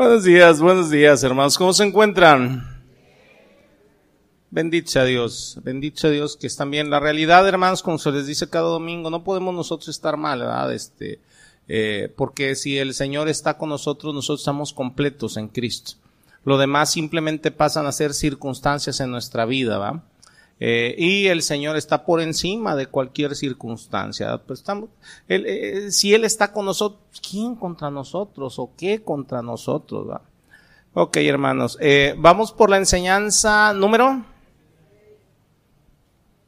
Buenos días, buenos días, hermanos. ¿Cómo se encuentran? Bendito sea Dios, bendito sea Dios que están bien. La realidad, hermanos, como se les dice cada domingo, no podemos nosotros estar mal, ¿verdad? Este, eh, porque si el Señor está con nosotros, nosotros estamos completos en Cristo. Lo demás simplemente pasan a ser circunstancias en nuestra vida, ¿va? Eh, y el Señor está por encima de cualquier circunstancia. Pues estamos, eh, si Él está con nosotros, ¿quién contra nosotros o qué contra nosotros? ¿va? Ok, hermanos, eh, vamos por la enseñanza número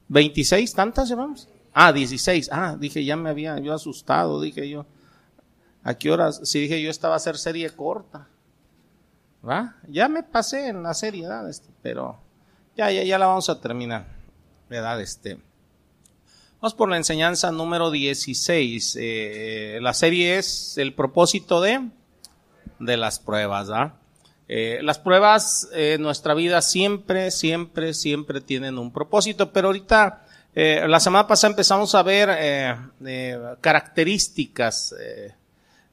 26, ¿tantas llevamos? Ah, 16. Ah, dije, ya me había yo asustado, dije yo. ¿A qué horas? Sí, dije yo, estaba a hacer serie corta. ¿Va? Ya me pasé en la serie, ¿verdad? Este, pero ya, ya, ya la vamos a terminar. ¿Verdad? Este. Vamos por la enseñanza número 16. Eh, la serie es el propósito de, de las pruebas, ¿verdad? Eh, las pruebas en nuestra vida siempre, siempre, siempre tienen un propósito, pero ahorita, eh, la semana pasada empezamos a ver eh, características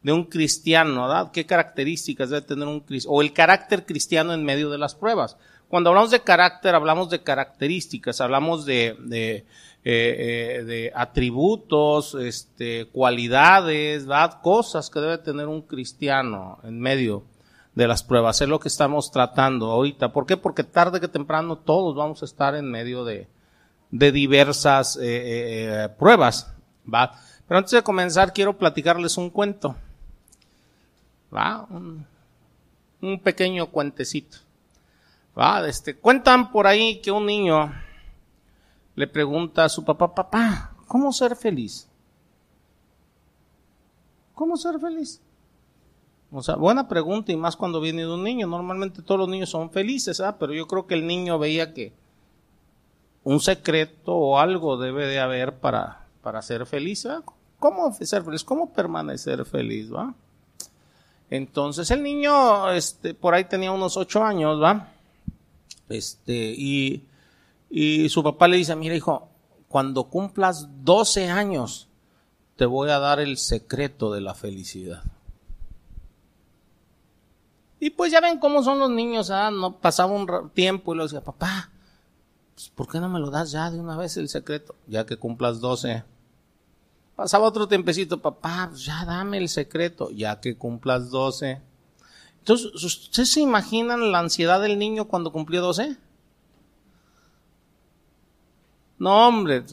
de un cristiano, ¿verdad? ¿Qué características debe tener un cristiano? O el carácter cristiano en medio de las pruebas. Cuando hablamos de carácter, hablamos de características, hablamos de, de, eh, eh, de atributos, este, cualidades, ¿verdad? cosas que debe tener un cristiano en medio de las pruebas. Es lo que estamos tratando ahorita. ¿Por qué? Porque tarde que temprano todos vamos a estar en medio de, de diversas eh, eh pruebas. ¿va? Pero antes de comenzar quiero platicarles un cuento. ¿va? Un pequeño cuentecito. Ah, este, cuentan por ahí que un niño le pregunta a su papá, papá, ¿cómo ser feliz? ¿Cómo ser feliz? O sea, buena pregunta y más cuando viene de un niño. Normalmente todos los niños son felices, ¿ah? pero yo creo que el niño veía que un secreto o algo debe de haber para, para ser feliz. ¿ah? ¿Cómo ser feliz? ¿Cómo permanecer feliz? ¿va? Entonces el niño, este, por ahí tenía unos ocho años, ¿va? Este, y, y su papá le dice, mira hijo, cuando cumplas 12 años, te voy a dar el secreto de la felicidad. Y pues ya ven cómo son los niños, ¿ah? No pasaba un tiempo y le decía, papá, pues, ¿por qué no me lo das ya de una vez el secreto? Ya que cumplas 12. Pasaba otro tiempecito, papá, pues, ya dame el secreto, ya que cumplas 12. Entonces, ¿ustedes se imaginan la ansiedad del niño cuando cumplió 12? No, hombre,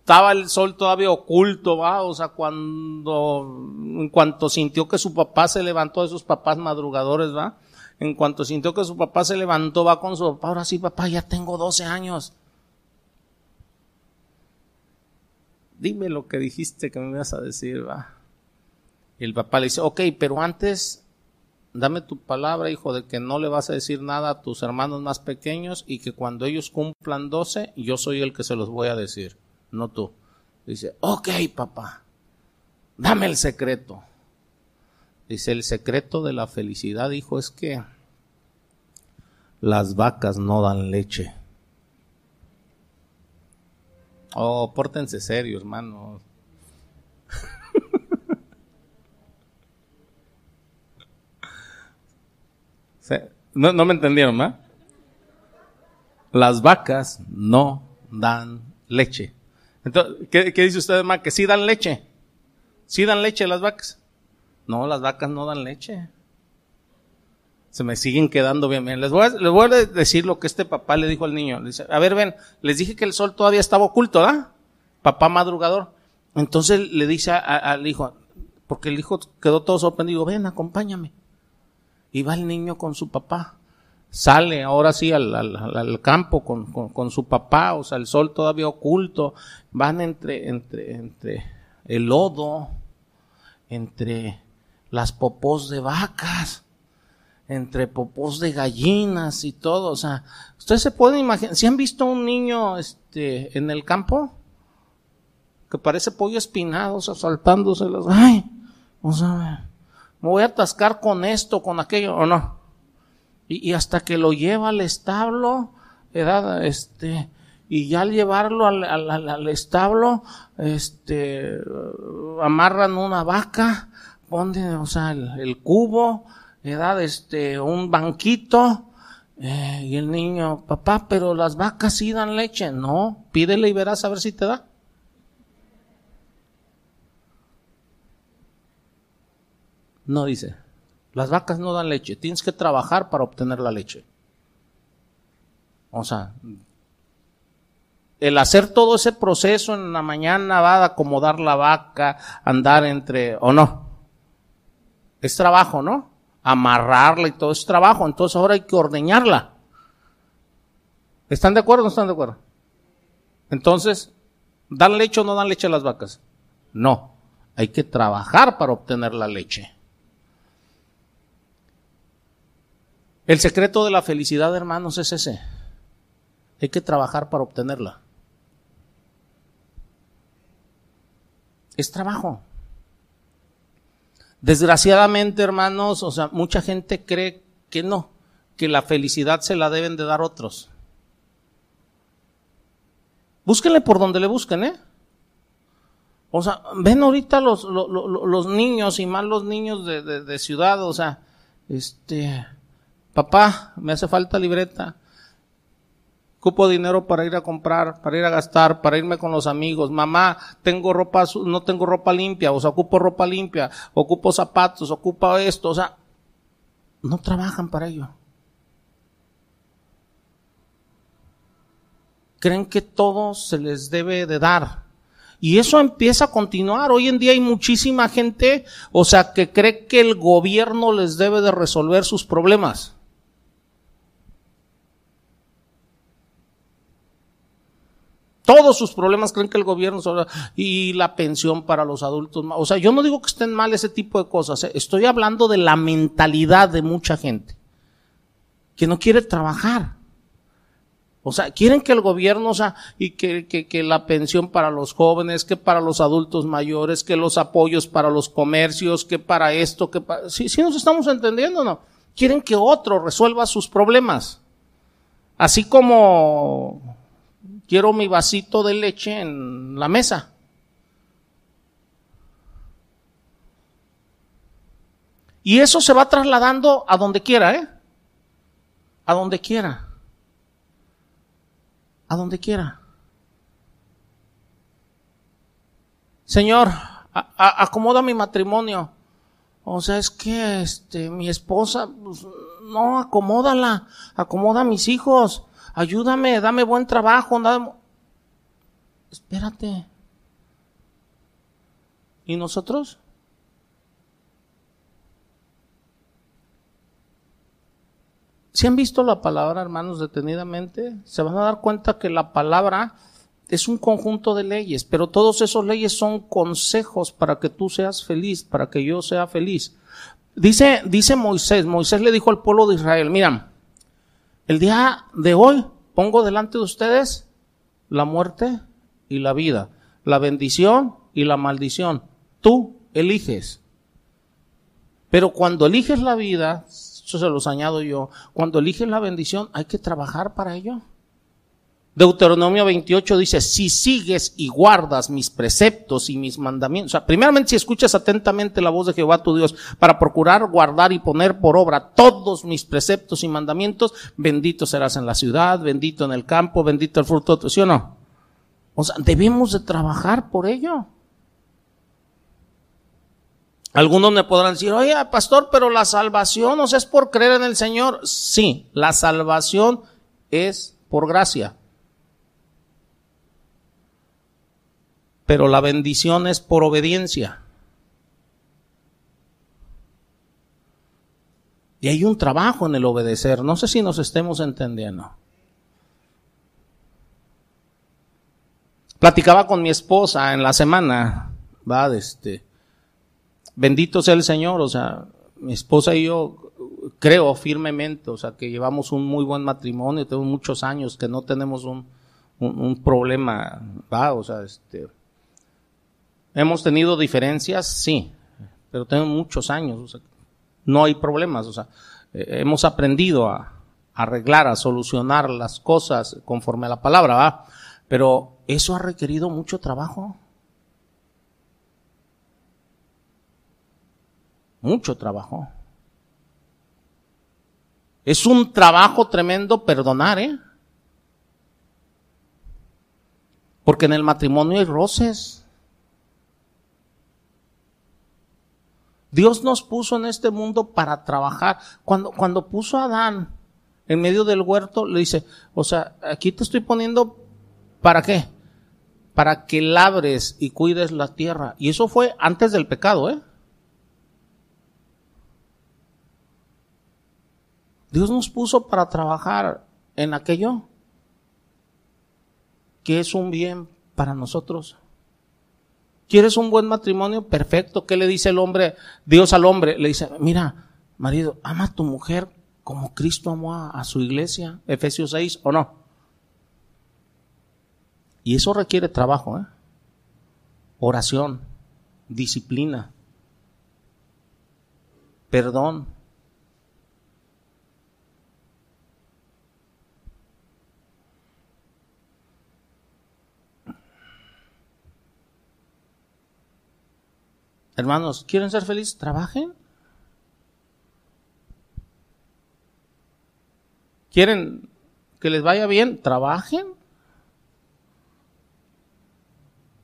estaba el sol todavía oculto, va, o sea, cuando, en cuanto sintió que su papá se levantó, de esos papás madrugadores, va, en cuanto sintió que su papá se levantó, va con su papá, ahora sí, papá, ya tengo 12 años. Dime lo que dijiste que me ibas a decir, va. Y el papá le dice, ok, pero antes dame tu palabra, hijo, de que no le vas a decir nada a tus hermanos más pequeños y que cuando ellos cumplan 12, yo soy el que se los voy a decir, no tú. Dice, ok, papá, dame el secreto. Dice, el secreto de la felicidad, hijo, es que las vacas no dan leche. Oh, pórtense serios, hermanos. No, me entendieron, ¿no? Las vacas no dan leche. Entonces, ¿qué, dice usted, ma? Que sí dan leche. Sí dan leche las vacas. No, las vacas no dan leche. Se me siguen quedando bien. Les voy, a, les voy a decir lo que este papá le dijo al niño. Le dice, a ver, ven, les dije que el sol todavía estaba oculto, ¿verdad? Papá madrugador. Entonces le dice al hijo, porque el hijo quedó todo sorprendido, ven, acompáñame. Y va el niño con su papá. Sale ahora sí al, campo con, con, su papá, o sea, el sol todavía oculto. Van entre, entre, entre el lodo, entre las popós de vacas, entre popós de gallinas y todo. O sea, ustedes se pueden imaginar, si han visto un niño este, en el campo, que parece pollo espinado, o sea, saltándose los, ay, o sea, me voy a atascar con esto, con aquello, o no. Y, hasta que lo lleva al establo, ¿verdad? Este, y ya al llevarlo al, establo, este, amarran una vaca, ponen, o sea, el, cubo, edad, este, un banquito, eh, y el niño, papá, pero las vacas sí dan leche. No, pídele y verás a ver si te da. No dice, las vacas no dan leche, tienes que trabajar para obtener la leche. O sea, el hacer todo ese proceso en la mañana va a acomodar la vaca, andar entre, o no. Es trabajo, ¿no? Amarrarla y todo es trabajo, entonces ahora hay que ordeñarla. ¿Están de acuerdo o no están de acuerdo? Entonces, ¿dan leche o no dan leche a las vacas? No, hay que trabajar para obtener la leche. El secreto de la felicidad, hermanos, es ese. Hay que trabajar para obtenerla. Es trabajo. Desgraciadamente, hermanos, o sea, mucha gente cree que no, que la felicidad se la deben de dar otros. Búsquenle por donde le busquen, ¿eh? O sea, ven ahorita los, los, niños y más los niños de, de ciudad, o sea, este, papá, me hace falta libreta, ocupo dinero para ir a comprar, para ir a gastar, para irme con los amigos. Mamá, tengo ropa, no tengo ropa limpia, o sea, ocupo ropa limpia, ocupo zapatos, ocupo esto, o sea, no trabajan para ello. Creen que todo se les debe de dar. Y eso empieza a continuar. Hoy en día hay muchísima gente, o sea, que cree que el gobierno les debe de resolver sus problemas. Todos sus problemas creen que el gobierno y la pensión para los adultos. O sea, yo no digo que estén mal ese tipo de cosas. ¿eh? Estoy hablando de la mentalidad de mucha gente que no quiere trabajar. O sea, quieren que el gobierno, o sea, y que, que, que, la pensión para los jóvenes, que para los adultos mayores, que los apoyos para los comercios, que para esto, que para... Sí, sí nos estamos entendiendo, ¿no? Quieren que otro resuelva sus problemas. Así como quiero mi vasito de leche en la mesa. Y eso se va trasladando a donde quiera, ¿eh? A donde quiera. A donde quiera. Señor, acomoda mi matrimonio. O sea, es que este, mi esposa, pues, no, acomódala, acomoda a mis hijos ayúdame, dame buen trabajo, dame... Espérate. ¿Y nosotros? Si han visto la palabra, hermanos, detenidamente, se van a dar cuenta que la palabra es un conjunto de leyes, pero todos esos leyes son consejos para que tú seas feliz, para que yo sea feliz. Dice, dice Moisés, Moisés le dijo al pueblo de Israel, mira, el día de hoy pongo delante de ustedes la muerte y la vida, la bendición y la maldición. Tú eliges. Pero cuando eliges la vida, eso se los añado yo, cuando eliges la bendición hay que trabajar para ello. Deuteronomio 28 dice, si sigues y guardas mis preceptos y mis mandamientos, o sea, primeramente si escuchas atentamente la voz de Jehová tu Dios para procurar guardar y poner por obra todos mis preceptos y mandamientos, bendito serás en la ciudad, bendito en el campo, bendito el fruto de tu, ¿sí o no? O sea, debemos de trabajar por ello. Algunos me podrán decir, oye, pastor, pero la salvación, o sea, es por creer en el Señor. Sí, la salvación es por gracia. Pero la bendición es por obediencia. Y hay un trabajo en el obedecer. No sé si nos estemos entendiendo. Platicaba con mi esposa en la semana, va, este, bendito sea el Señor, o sea, mi esposa y yo creo firmemente, o sea, que llevamos un muy buen matrimonio, tenemos muchos años que no tenemos un, un, un problema, va, o sea, este, Hemos tenido diferencias, sí, pero tenemos muchos años, o sea, no hay problemas, o sea, eh, hemos aprendido a, arreglar, a solucionar las cosas conforme a la palabra, ¿va? Pero eso ha requerido mucho trabajo. Mucho trabajo. Es un trabajo tremendo perdonar, ¿eh? Porque en el matrimonio hay roces. Dios nos puso en este mundo para trabajar. Cuando, cuando puso a Adán en medio del huerto, le dice, o sea, aquí te estoy poniendo, ¿para qué? Para que labres y cuides la tierra. Y eso fue antes del pecado, ¿eh? Dios nos puso para trabajar en aquello que es un bien para nosotros. ¿Quieres un buen matrimonio? Perfecto. ¿Qué le dice el hombre, Dios al hombre? Le dice, mira, marido, ama a tu mujer como Cristo amó a, su iglesia, Efesios 6, ¿o no? Y eso requiere trabajo, ¿eh? Oración, disciplina, perdón, Hermanos, ¿quieren ser felices? Trabajen. ¿Quieren que les vaya bien? Trabajen.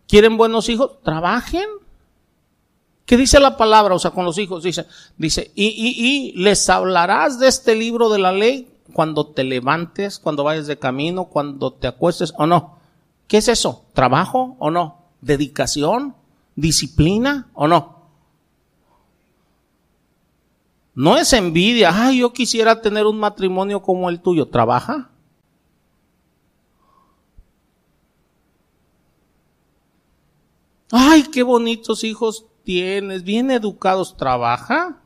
¿Quieren buenos hijos? Trabajen. ¿Qué dice la palabra? O sea, con los hijos dice, dice, y, y, y les hablarás de este libro de la ley cuando te levantes, cuando vayas de camino, cuando te acuestes o no. ¿Qué es eso? ¿Trabajo o no? ¿Dedicación? Disciplina o no? No es envidia, ay, yo quisiera tener un matrimonio como el tuyo. ¿Trabaja? Ay, qué bonitos hijos tienes, bien educados. ¿Trabaja?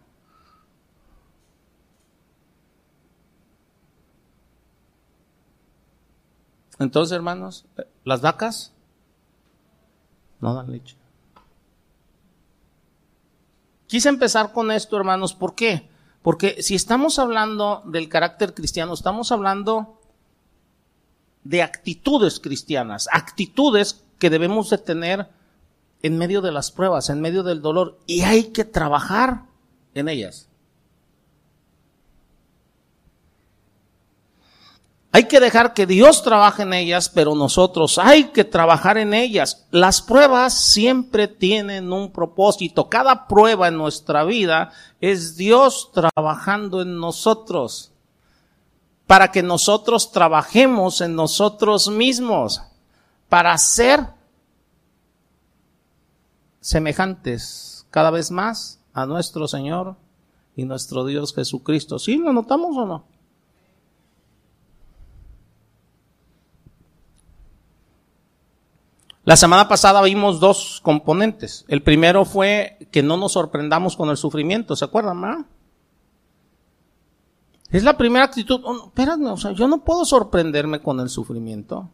Entonces, hermanos, las vacas no dan leche. Quise empezar con esto, hermanos, ¿por qué? Porque si estamos hablando del carácter cristiano, estamos hablando de actitudes cristianas, actitudes que debemos de tener en medio de las pruebas, en medio del dolor, y hay que trabajar en ellas. Hay que dejar que Dios trabaje en ellas, pero nosotros hay que trabajar en ellas. Las pruebas siempre tienen un propósito. Cada prueba en nuestra vida es Dios trabajando en nosotros para que nosotros trabajemos en nosotros mismos, para ser semejantes cada vez más a nuestro Señor y nuestro Dios Jesucristo. ¿Sí lo notamos o no? La semana pasada vimos dos componentes. El primero fue que no nos sorprendamos con el sufrimiento, ¿se acuerdan, ma? Es la primera actitud. Oh, o sea, yo no puedo sorprenderme con el sufrimiento.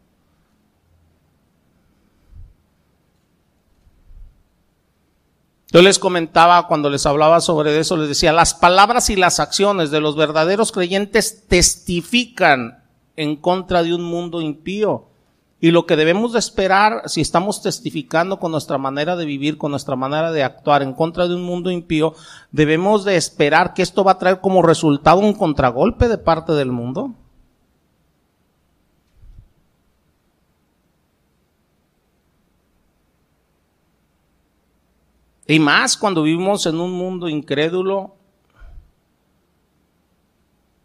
Yo les comentaba cuando les hablaba sobre eso, les decía, las palabras y las acciones de los verdaderos creyentes testifican en contra de un mundo impío. Y lo que debemos de esperar, si estamos testificando con nuestra manera de vivir, con nuestra manera de actuar en contra de un mundo impío, debemos de esperar que esto va a traer como resultado un contragolpe de parte del mundo. Y más cuando vivimos en un mundo incrédulo,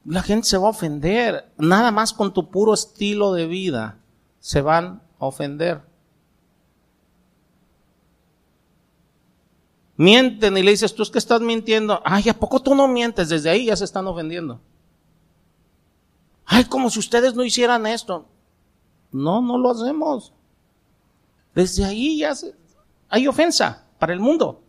la gente se va a ofender, nada más con tu puro estilo de vida se van a ofender. Mienten y le dices, tú es que estás mintiendo. Ay, ¿a poco tú no mientes? Desde ahí ya se están ofendiendo. Ay, como si ustedes no hicieran esto. No, no lo hacemos. Desde ahí ya hay ofensa para el mundo.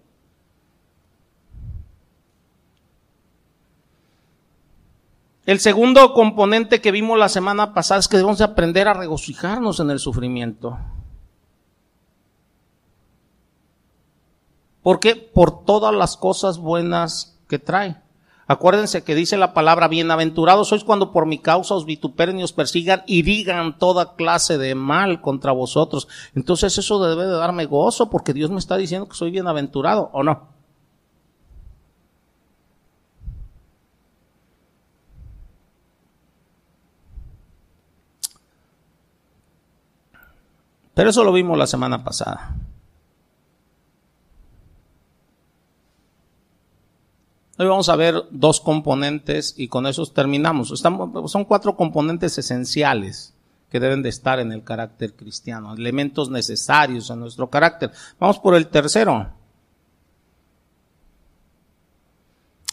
El segundo componente que vimos la semana pasada es que debemos aprender a regocijarnos en el sufrimiento. ¿Por qué? Por todas las cosas buenas que trae. Acuérdense que dice la palabra, bienaventurados sois cuando por mi causa os vituperen y os persigan y digan toda clase de mal contra vosotros. Entonces eso debe de darme gozo porque Dios me está diciendo que soy bienaventurado, ¿o no? Pero eso lo vimos la semana pasada. Hoy vamos a ver dos componentes y con esos terminamos. Son cuatro componentes esenciales que deben de estar en el carácter cristiano, elementos necesarios en nuestro carácter. Vamos por el tercero.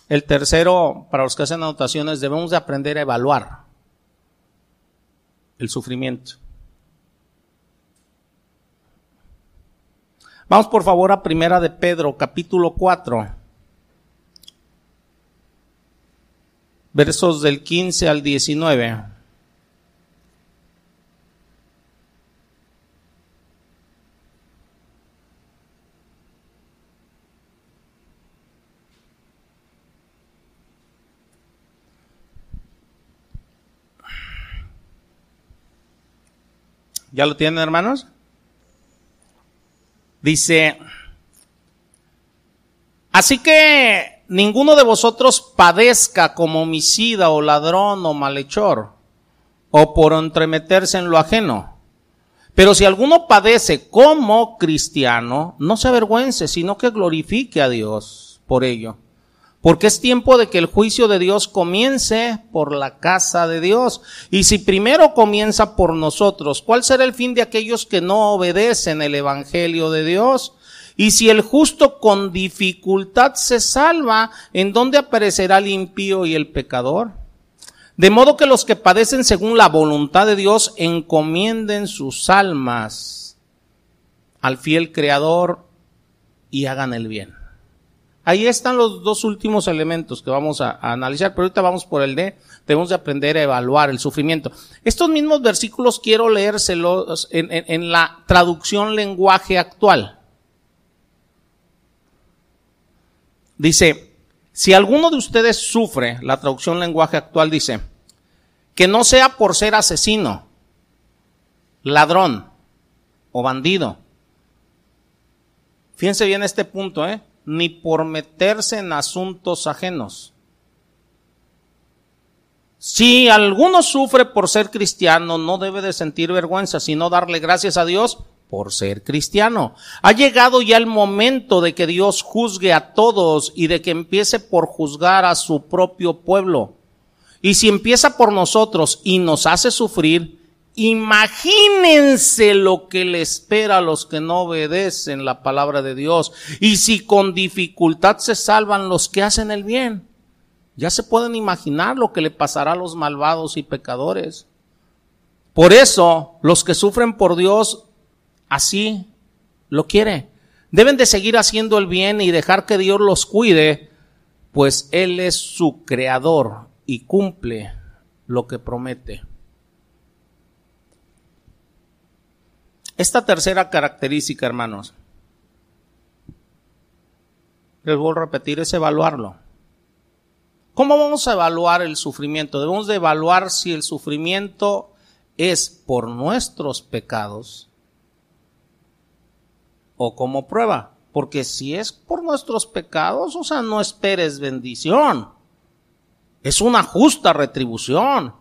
El tercero, para los que hacen anotaciones, debemos de aprender a evaluar el sufrimiento. Vamos por favor a Primera de Pedro, capítulo 4. Versos del 15 al 19. ¿Ya lo tienen, hermanos? Dice, así que ninguno de vosotros padezca como homicida o ladrón o malhechor, o por entremeterse en lo ajeno. Pero si alguno padece como cristiano, no se avergüence, sino que glorifique a Dios por ello porque es tiempo de que el juicio de Dios comience por la casa de Dios. Y si primero comienza por nosotros, ¿cuál será el fin de aquellos que no obedecen el Evangelio de Dios? Y si el justo con dificultad se salva, ¿en dónde aparecerá el impío y el pecador? De modo que los que padecen según la voluntad de Dios encomienden sus almas al fiel Creador y hagan el bien. Ahí están los dos últimos elementos que vamos a, analizar, pero ahorita vamos por el D. Debemos de aprender a evaluar el sufrimiento. Estos mismos versículos quiero leérselos en, en la traducción lenguaje actual. Dice, si alguno de ustedes sufre, la traducción lenguaje actual dice, que no sea por ser asesino, ladrón o bandido. Fíjense bien este punto, ¿eh? Ni por meterse en asuntos ajenos. Si alguno sufre por ser cristiano, no debe de sentir vergüenza, sino darle gracias a Dios por ser cristiano. Ha llegado ya el momento de que Dios juzgue a todos y de que empiece por juzgar a su propio pueblo. Y si empieza por nosotros y nos hace sufrir, Imagínense lo que le espera a los que no obedecen la palabra de Dios. Y si con dificultad se salvan los que hacen el bien, ya se pueden imaginar lo que le pasará a los malvados y pecadores. Por eso, los que sufren por Dios, así lo quiere. Deben de seguir haciendo el bien y dejar que Dios los cuide, pues Él es su creador y cumple lo que promete. Esta tercera característica, hermanos, les voy a repetir, es evaluarlo. ¿Cómo vamos a evaluar el sufrimiento? Debemos de evaluar si el sufrimiento es por nuestros pecados o como prueba. Porque si es por nuestros pecados, o sea, no esperes bendición. Es una justa retribución.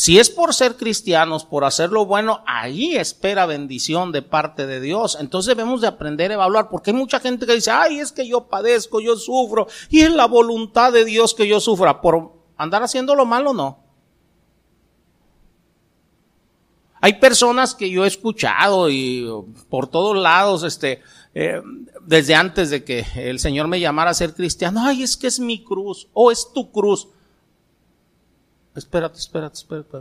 Si es por ser cristianos, por hacer lo bueno, ahí espera bendición de parte de Dios. Entonces debemos de aprender a evaluar, porque hay mucha gente que dice, ay, es que yo padezco, yo sufro, y es la voluntad de Dios que yo sufra. ¿Por andar haciendo lo malo no? Hay personas que yo he escuchado y por todos lados, este, eh, desde antes de que el Señor me llamara a ser cristiano, ay, es que es mi cruz, o es tu cruz espérate, espérate, espérate.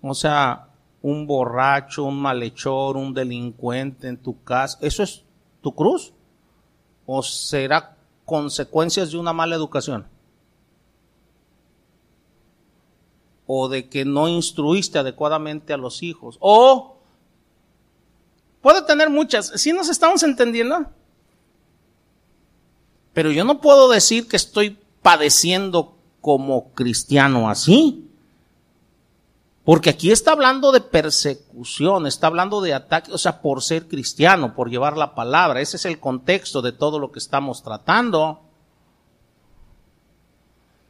O sea, un borracho, un malhechor, un delincuente en tu casa, ¿eso es tu cruz? ¿O será consecuencias de una mala educación? ¿O de que no instruiste adecuadamente a los hijos? ¿O puede tener muchas? ¿Sí nos estamos entendiendo? Pero yo no puedo decir que estoy padeciendo como cristiano así. Porque aquí está hablando de persecución, está hablando de ataque, o sea, por ser cristiano, por llevar la palabra. Ese es el contexto de todo lo que estamos tratando.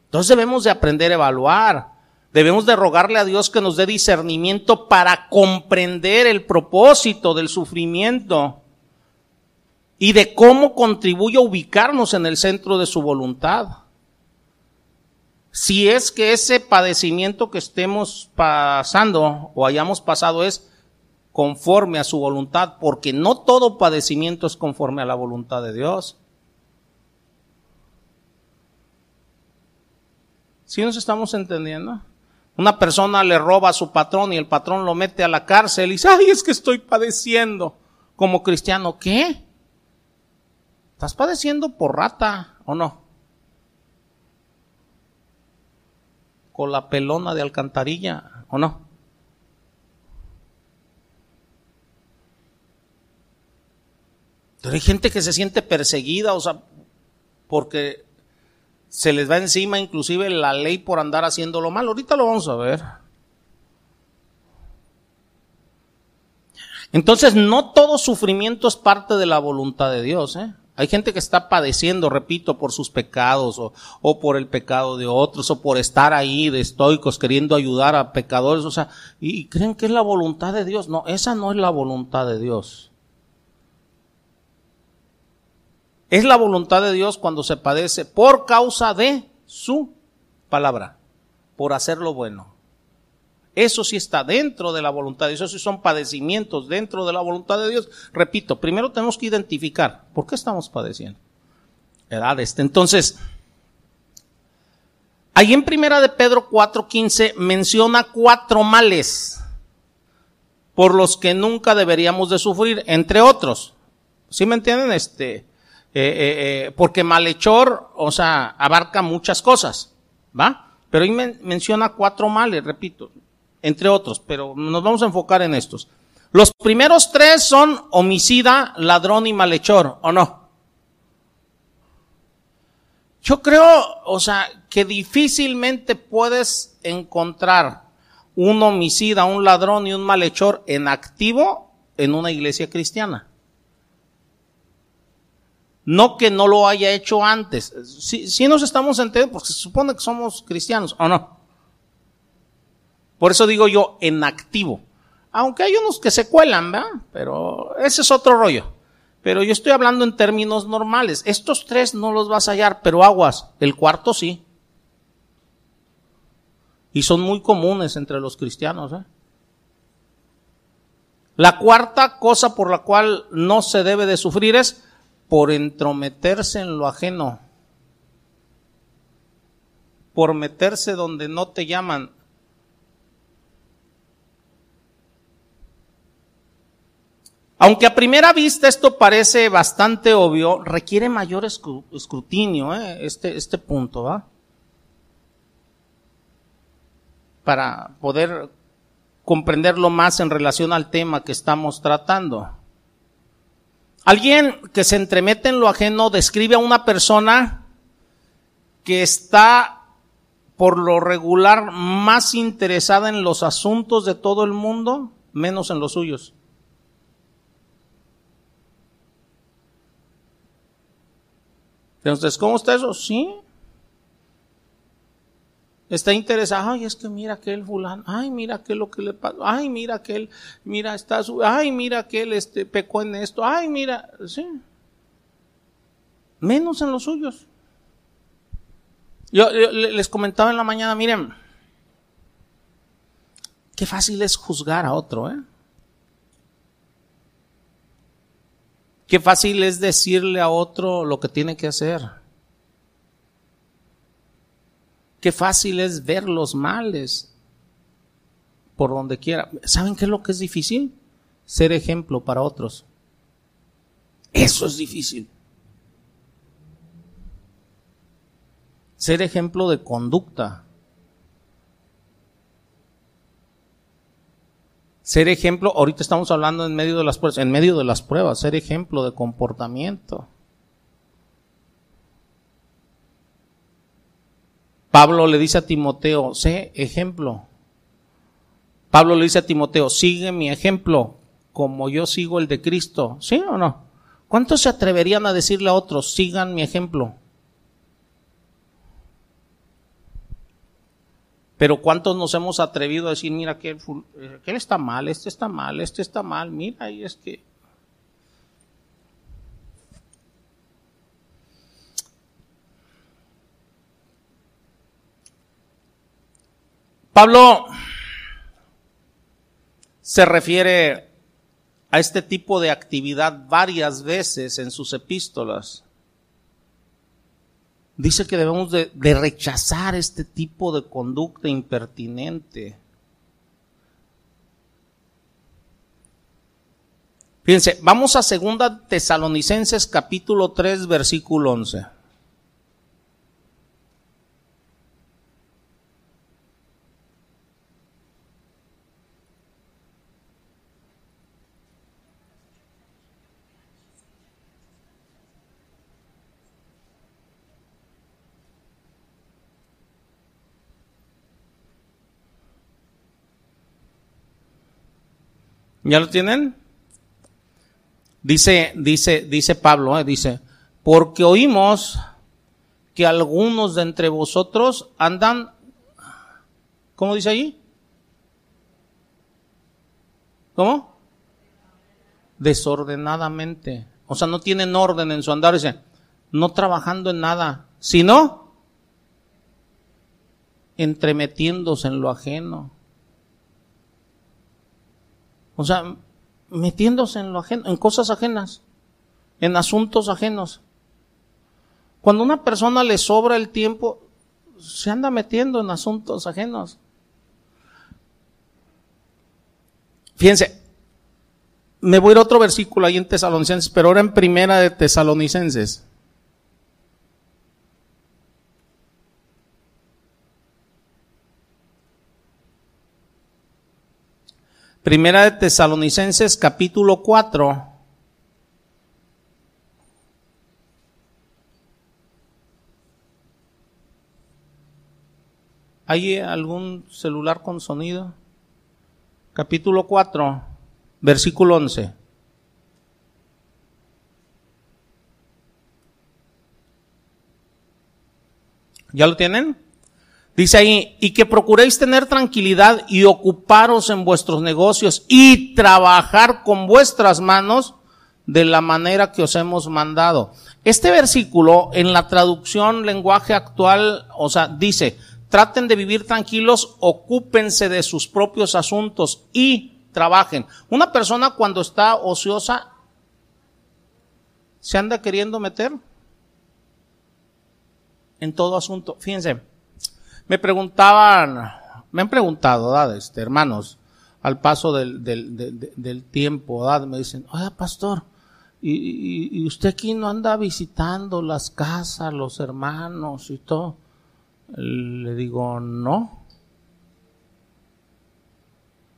Entonces debemos de aprender a evaluar. Debemos de rogarle a Dios que nos dé discernimiento para comprender el propósito del sufrimiento y de cómo contribuye a ubicarnos en el centro de su voluntad. Si es que ese padecimiento que estemos pasando o hayamos pasado es conforme a su voluntad, porque no todo padecimiento es conforme a la voluntad de Dios. ¿Sí nos estamos entendiendo? Una persona le roba a su patrón y el patrón lo mete a la cárcel y dice, ay, es que estoy padeciendo como cristiano. ¿Qué? ¿Estás padeciendo por rata o no? Con la pelona de alcantarilla o no? Pero hay gente que se siente perseguida, o sea, porque se les va encima inclusive la ley por andar haciéndolo mal. Ahorita lo vamos a ver. Entonces, no todo sufrimiento es parte de la voluntad de Dios. ¿eh? Hay gente que está padeciendo, repito, por sus pecados o, o, por el pecado de otros o por estar ahí de estoicos queriendo ayudar a pecadores, o sea, y, y creen que es la voluntad de Dios. No, esa no es la voluntad de Dios. Es la voluntad de Dios cuando se padece por causa de su palabra, por hacer lo bueno. Eso sí está dentro de la voluntad de Dios, eso sí son padecimientos dentro de la voluntad de Dios. Repito, primero tenemos que identificar por qué estamos padeciendo. Este. Entonces, ahí en primera de Pedro 4:15 menciona cuatro males por los que nunca deberíamos de sufrir, entre otros. ¿Sí me entienden? Este, eh, eh, eh, porque malhechor, o sea, abarca muchas cosas, ¿va? Pero ahí menciona cuatro males, repito, entre otros, pero nos vamos a enfocar en estos. Los primeros tres son homicida, ladrón y malhechor, ¿o no? Yo creo, o sea, que difícilmente puedes encontrar un homicida, un ladrón y un malhechor en activo en una iglesia cristiana. No que no lo haya hecho antes. Si, nos estamos entendiendo, porque se supone que somos cristianos, ¿o no? Por eso digo yo en activo. Aunque hay unos que se cuelan, ¿verdad? Pero ese es otro rollo. Pero yo estoy hablando en términos normales. Estos tres no los vas a hallar, pero aguas. El cuarto sí. Y son muy comunes entre los cristianos. ¿eh? La cuarta cosa por la cual no se debe de sufrir es por entrometerse en lo ajeno, por meterse donde no te llaman. Aunque a primera vista esto parece bastante obvio, requiere mayor escrutinio ¿eh? este, este punto, ¿va? Para poder comprenderlo más en relación al tema que estamos tratando. Alguien que se entremete en lo ajeno describe a una persona que está por lo regular más interesada en los asuntos de todo el mundo, menos en los suyos. Entonces, ¿cómo está eso? Sí, está interesado, ay, es que mira aquel fulano, ay, mira aquel lo que le pasó, ay, mira aquel, mira, está su, ay, mira aquel este, pecó en esto, ay, mira, sí. Menos en los suyos. Yo, yo, les comentaba en la mañana, miren, qué fácil es juzgar a otro, ¿eh? Qué fácil es decirle a otro lo que tiene que hacer. Qué fácil es ver los males por donde quiera. ¿Saben qué es lo que es difícil? Ser ejemplo para otros. Eso es difícil. Ser ejemplo de conducta. Ser ejemplo, ahorita estamos hablando en medio de las pruebas, en medio de las pruebas, ser ejemplo de comportamiento. Pablo le dice a Timoteo, sé ejemplo. Pablo le dice a Timoteo, sigue mi ejemplo como yo sigo el de Cristo. ¿Sí o no? ¿Cuántos se atreverían a decirle a otros, sigan mi ejemplo? Pero ¿cuántos nos hemos atrevido a decir, mira, que él está mal, este está mal, este está mal, mira, y es que... Pablo se refiere a este tipo de actividad varias veces en sus epístolas dice que debemos de, rechazar este tipo de conducta impertinente. Fíjense, vamos a segunda Tesalonicenses capítulo 3 versículo 11. ¿Ya lo tienen? Dice, dice, dice Pablo, ¿eh? dice, porque oímos que algunos de entre vosotros andan, ¿cómo dice allí? ¿Cómo? Desordenadamente. O sea, no tienen orden en su andar, dice, no trabajando en nada, sino entremetiéndose en lo ajeno. O sea, metiéndose en lo ajeno, en cosas ajenas, en asuntos ajenos. Cuando una persona le sobra el tiempo, se anda metiendo en asuntos ajenos. Fíjense, me voy a ir a otro versículo ahí en Tesalonicenses, pero ahora en primera de Tesalonicenses. Primera de Tesalonicenses capítulo 4. ¿Hay algún celular con sonido? Capítulo 4, versículo 11. ¿Ya lo tienen? Dice ahí, y que procuréis tener tranquilidad y ocuparos en vuestros negocios y trabajar con vuestras manos de la manera que os hemos mandado. Este versículo en la traducción lenguaje actual, o sea, dice, traten de vivir tranquilos, ocúpense de sus propios asuntos y trabajen. Una persona cuando está ociosa, se anda queriendo meter en todo asunto. Fíjense, me preguntaban, me han preguntado. Este, hermanos, al paso del, tiempo, ¿verdad? Me dicen, oye, pastor, ¿y, ¿y, usted aquí no anda visitando las casas, los hermanos y todo? Le digo, no.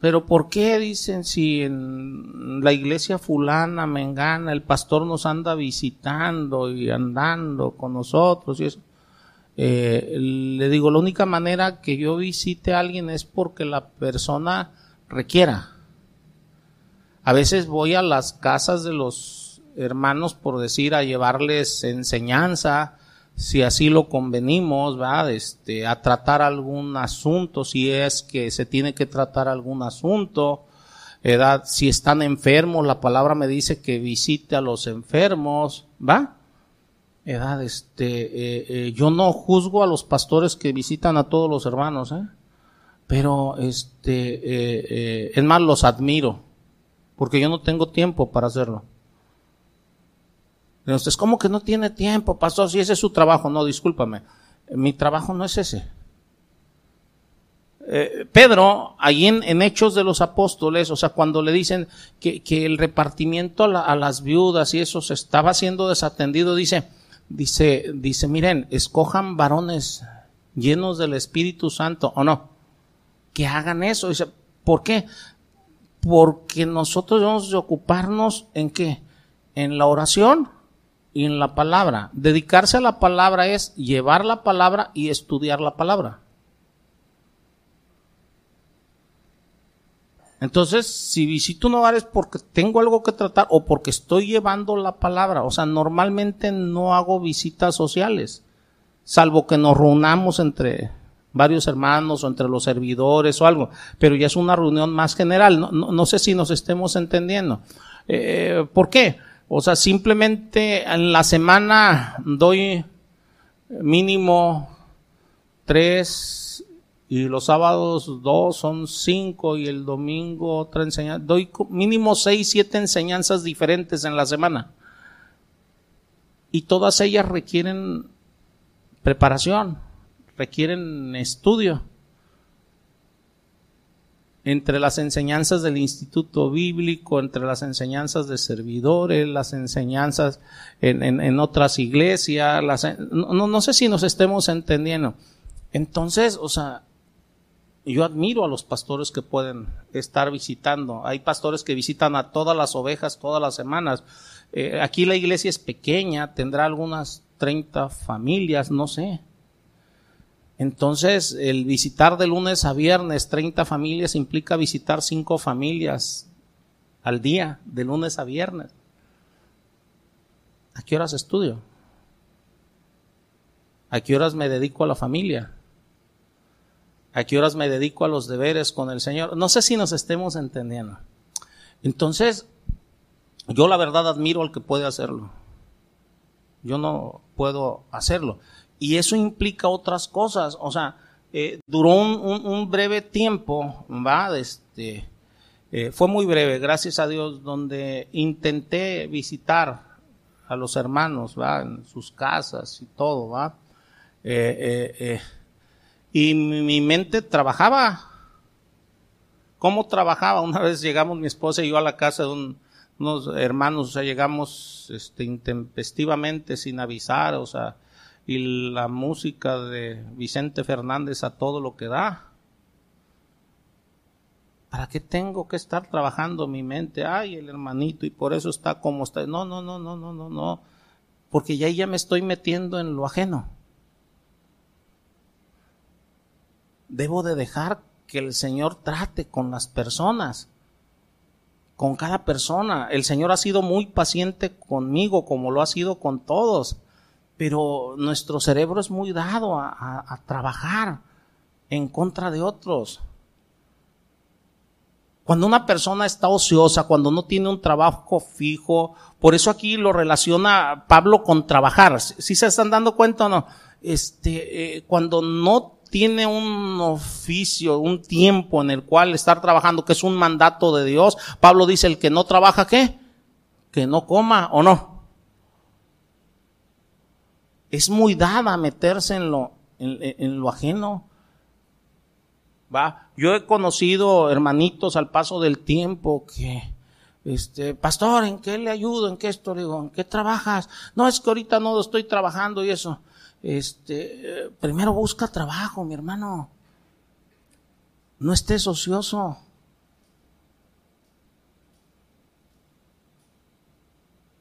Pero ¿por qué dicen si en la iglesia fulana, mengana, el pastor nos anda visitando y andando con nosotros y eso? Eh, le digo, la única manera que yo visite a alguien es porque la persona requiera. A veces voy a las casas de los hermanos, por decir, a llevarles enseñanza, si así lo convenimos, ¿verdad? Este, a tratar algún asunto, si es que se tiene que tratar algún asunto, edad, si están enfermos, la palabra me dice que visite a los enfermos, ¿va? Edad, este, eh, eh, yo no juzgo a los pastores que visitan a todos los hermanos, ¿eh? pero este, es más, los admiro, porque yo no tengo tiempo para hacerlo. Entonces, ¿cómo que no tiene tiempo, pastor? Si ese es su trabajo, no, discúlpame, mi trabajo no es ese. Pedro, ahí en, Hechos de los Apóstoles, o sea, cuando le dicen que, que el repartimiento a, a, las viudas y eso se estaba siendo desatendido, dice, dice, dice, miren, escojan varones llenos del Espíritu Santo, o no, que hagan eso. Dice, ¿por qué? Porque nosotros debemos de ocuparnos en qué? En la oración y en la palabra. Dedicarse a la palabra es llevar la palabra y estudiar la palabra. Entonces, si visito un hogar es porque tengo algo que tratar o porque estoy llevando la palabra. O sea, normalmente no hago visitas sociales, salvo que nos reunamos entre varios hermanos o entre los servidores o algo, pero ya es una reunión más general. No, sé si nos estemos entendiendo. Eh, ¿Por qué? O sea, simplemente en la semana doy mínimo tres y los sábados dos son cinco y el domingo otra enseñanza. Doy mínimo seis, siete enseñanzas diferentes en la semana. Y todas ellas requieren preparación requieren estudio. Entre las enseñanzas del Instituto Bíblico, entre las enseñanzas de servidores, las enseñanzas en, otras iglesias, no, no sé si nos estemos entendiendo. Entonces, o sea, yo admiro a los pastores que pueden estar visitando. Hay pastores que visitan a todas las ovejas todas las semanas. Eh, aquí la iglesia es pequeña, tendrá algunas 30 familias, no sé. Entonces, el visitar de lunes a viernes 30 familias implica visitar 5 familias al día, de lunes a viernes. ¿A qué horas estudio? ¿A qué horas me dedico a la familia? ¿A qué horas me dedico a los deberes con el Señor? No sé si nos estemos entendiendo. Entonces, yo la verdad admiro al que puede hacerlo. Yo no puedo hacerlo. Y eso implica otras cosas. O sea, eh, duró un, breve tiempo, ¿va? Este, eh, fue muy breve, gracias a Dios, donde intenté visitar a los hermanos, ¿va? En sus casas y todo, ¿va? Eh, y mi, mente trabajaba. ¿Cómo trabajaba? Una vez llegamos mi esposa y yo a la casa de unos hermanos, o sea, llegamos este, intempestivamente, sin avisar, o sea, y la música de Vicente Fernández a todo lo que da. ¿Para qué tengo que estar trabajando mi mente? Ay, el hermanito, y por eso está como está. No, no, no, no, no, no, no. Porque ya ya me estoy metiendo en lo ajeno. Debo de dejar que el Señor trate con las personas, con cada persona. El Señor ha sido muy paciente conmigo, como lo ha sido con todos pero nuestro cerebro es muy dado a, trabajar en contra de otros. Cuando una persona está ociosa, cuando no tiene un trabajo fijo, por eso aquí lo relaciona Pablo con trabajar. Si se están dando cuenta o no? Este, eh, cuando no tiene un oficio, un tiempo en el cual estar trabajando, que es un mandato de Dios, Pablo dice, el que no trabaja, ¿qué? Que no coma o no es muy dada meterse en lo, en, lo ajeno. Va, yo he conocido hermanitos al paso del tiempo que, este, pastor, ¿en qué le ayudo? ¿En qué esto? Digo, ¿en qué trabajas? No, es que ahorita no estoy trabajando y eso. Este, primero busca trabajo, mi hermano. No estés ocioso.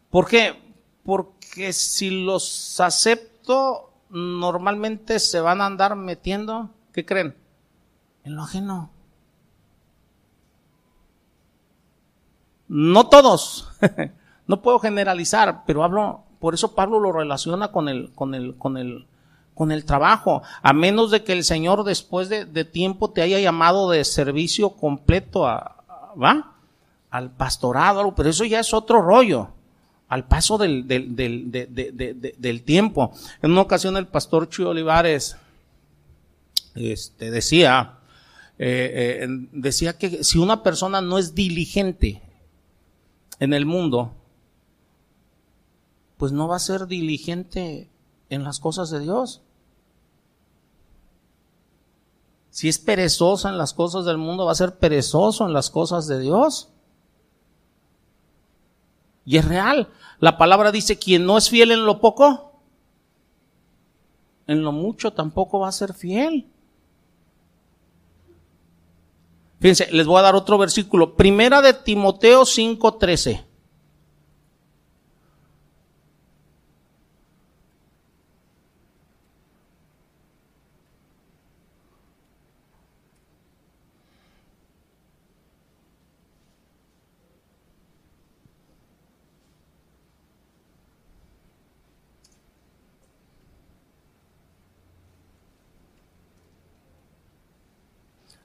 ¿Por qué? Porque si los acepto, normalmente se van a andar metiendo, ¿qué creen? En lo ajeno. No todos, no puedo generalizar, pero hablo, por eso Pablo lo relaciona con el, con el, con el, con el trabajo, a menos de que el Señor después de, tiempo te haya llamado de servicio completo a, ¿va? Al pastorado, pero eso ya es otro rollo al paso del, del, del, del, tiempo. En una ocasión el pastor Chuy Olivares este, decía, eh, eh, decía que si una persona no es diligente en el mundo, pues no va a ser diligente en las cosas de Dios. Si es perezosa en las cosas del mundo, va a ser perezoso en las cosas de Dios. Y es real. La palabra dice, quien no es fiel en lo poco, en lo mucho tampoco va a ser fiel. Fíjense, les voy a dar otro versículo. Primera de Timoteo 5:13.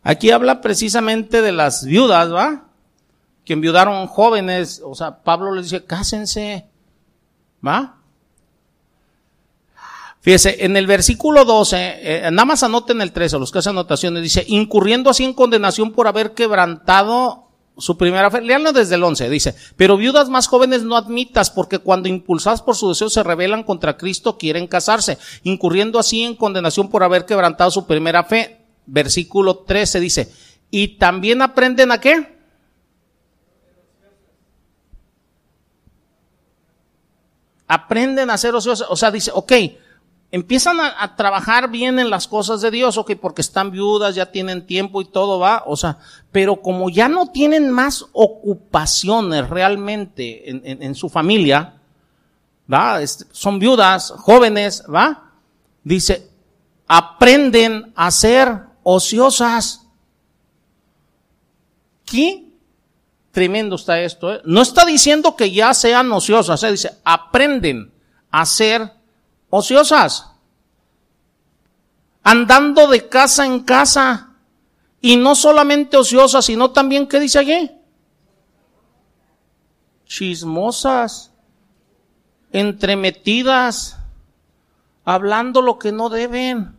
Aquí habla precisamente de las viudas, ¿va? Que enviudaron jóvenes, o sea, Pablo les dice, cásense, ¿va? Fíjese, en el versículo 12, eh, nada más anoten el 13, los que hacen anotaciones, dice, incurriendo así en condenación por haber quebrantado su primera fe. Leanlo desde el 11, dice, pero viudas más jóvenes no admitas, porque cuando impulsadas por su deseo se rebelan contra Cristo, quieren casarse, incurriendo así en condenación por haber quebrantado su primera fe. Versículo 13 dice, y también aprenden a qué? Aprenden a ser ociosos. O sea, dice, ok, empiezan a, trabajar bien en las cosas de Dios, ok, porque están viudas, ya tienen tiempo y todo va, o sea, pero como ya no tienen más ocupaciones realmente en, su familia, va, son viudas, jóvenes, va, dice, aprenden a ser ociosas. ¿Qué? Tremendo está esto. ¿eh? No está diciendo que ya sean ociosas, ¿eh? dice, aprenden a ser ociosas, andando de casa en casa, y no solamente ociosas, sino también, ¿qué dice allí? Chismosas, entremetidas, hablando lo que no deben.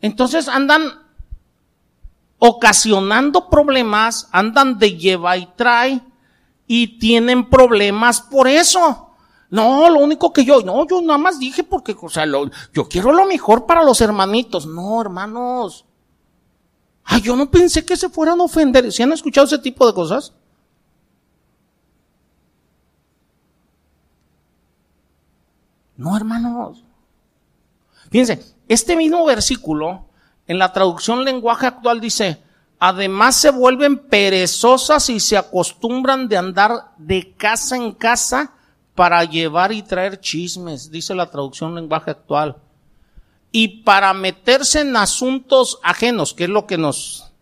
Entonces andan ocasionando problemas, andan de lleva y trae y tienen problemas por eso. No, lo único que yo, no, yo nada más dije porque, o sea, yo quiero lo mejor para los hermanitos. No, hermanos. Ay, yo no pensé que se fueran a ofender. ¿Si han escuchado ese tipo de cosas? No, hermanos. Fíjense, este mismo versículo, en la traducción lenguaje actual dice, además se vuelven perezosas y se acostumbran de andar de casa en casa para llevar y traer chismes, dice la traducción lenguaje actual, y para meterse en asuntos ajenos, que es lo que nos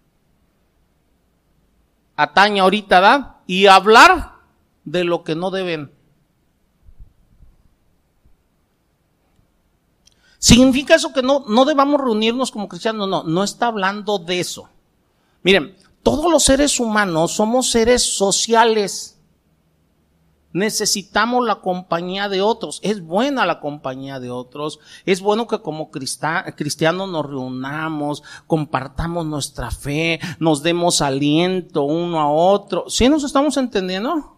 atañe ahorita, ¿da? Y hablar de lo que no deben. ¿Significa eso que no, no debamos reunirnos como cristianos? No, no está hablando de eso. Miren, todos los seres humanos somos seres sociales. Necesitamos la compañía de otros. Es buena la compañía de otros. Es bueno que como cristianos nos reunamos, compartamos nuestra fe, nos demos aliento uno a otro. ¿Sí nos estamos entendiendo?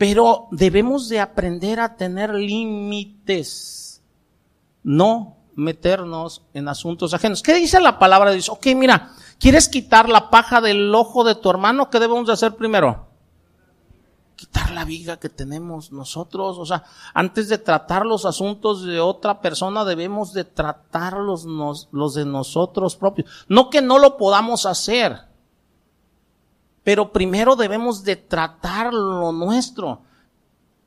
Pero debemos de aprender a tener límites. No meternos en asuntos ajenos. ¿Qué dice la palabra? Dice, ok, mira, ¿quieres quitar la paja del ojo de tu hermano? ¿Qué debemos de hacer primero? Quitar la viga que tenemos nosotros. O sea, antes de tratar los asuntos de otra persona, debemos de tratarlos los de nosotros propios. No que no lo podamos hacer, pero primero debemos de tratar lo nuestro.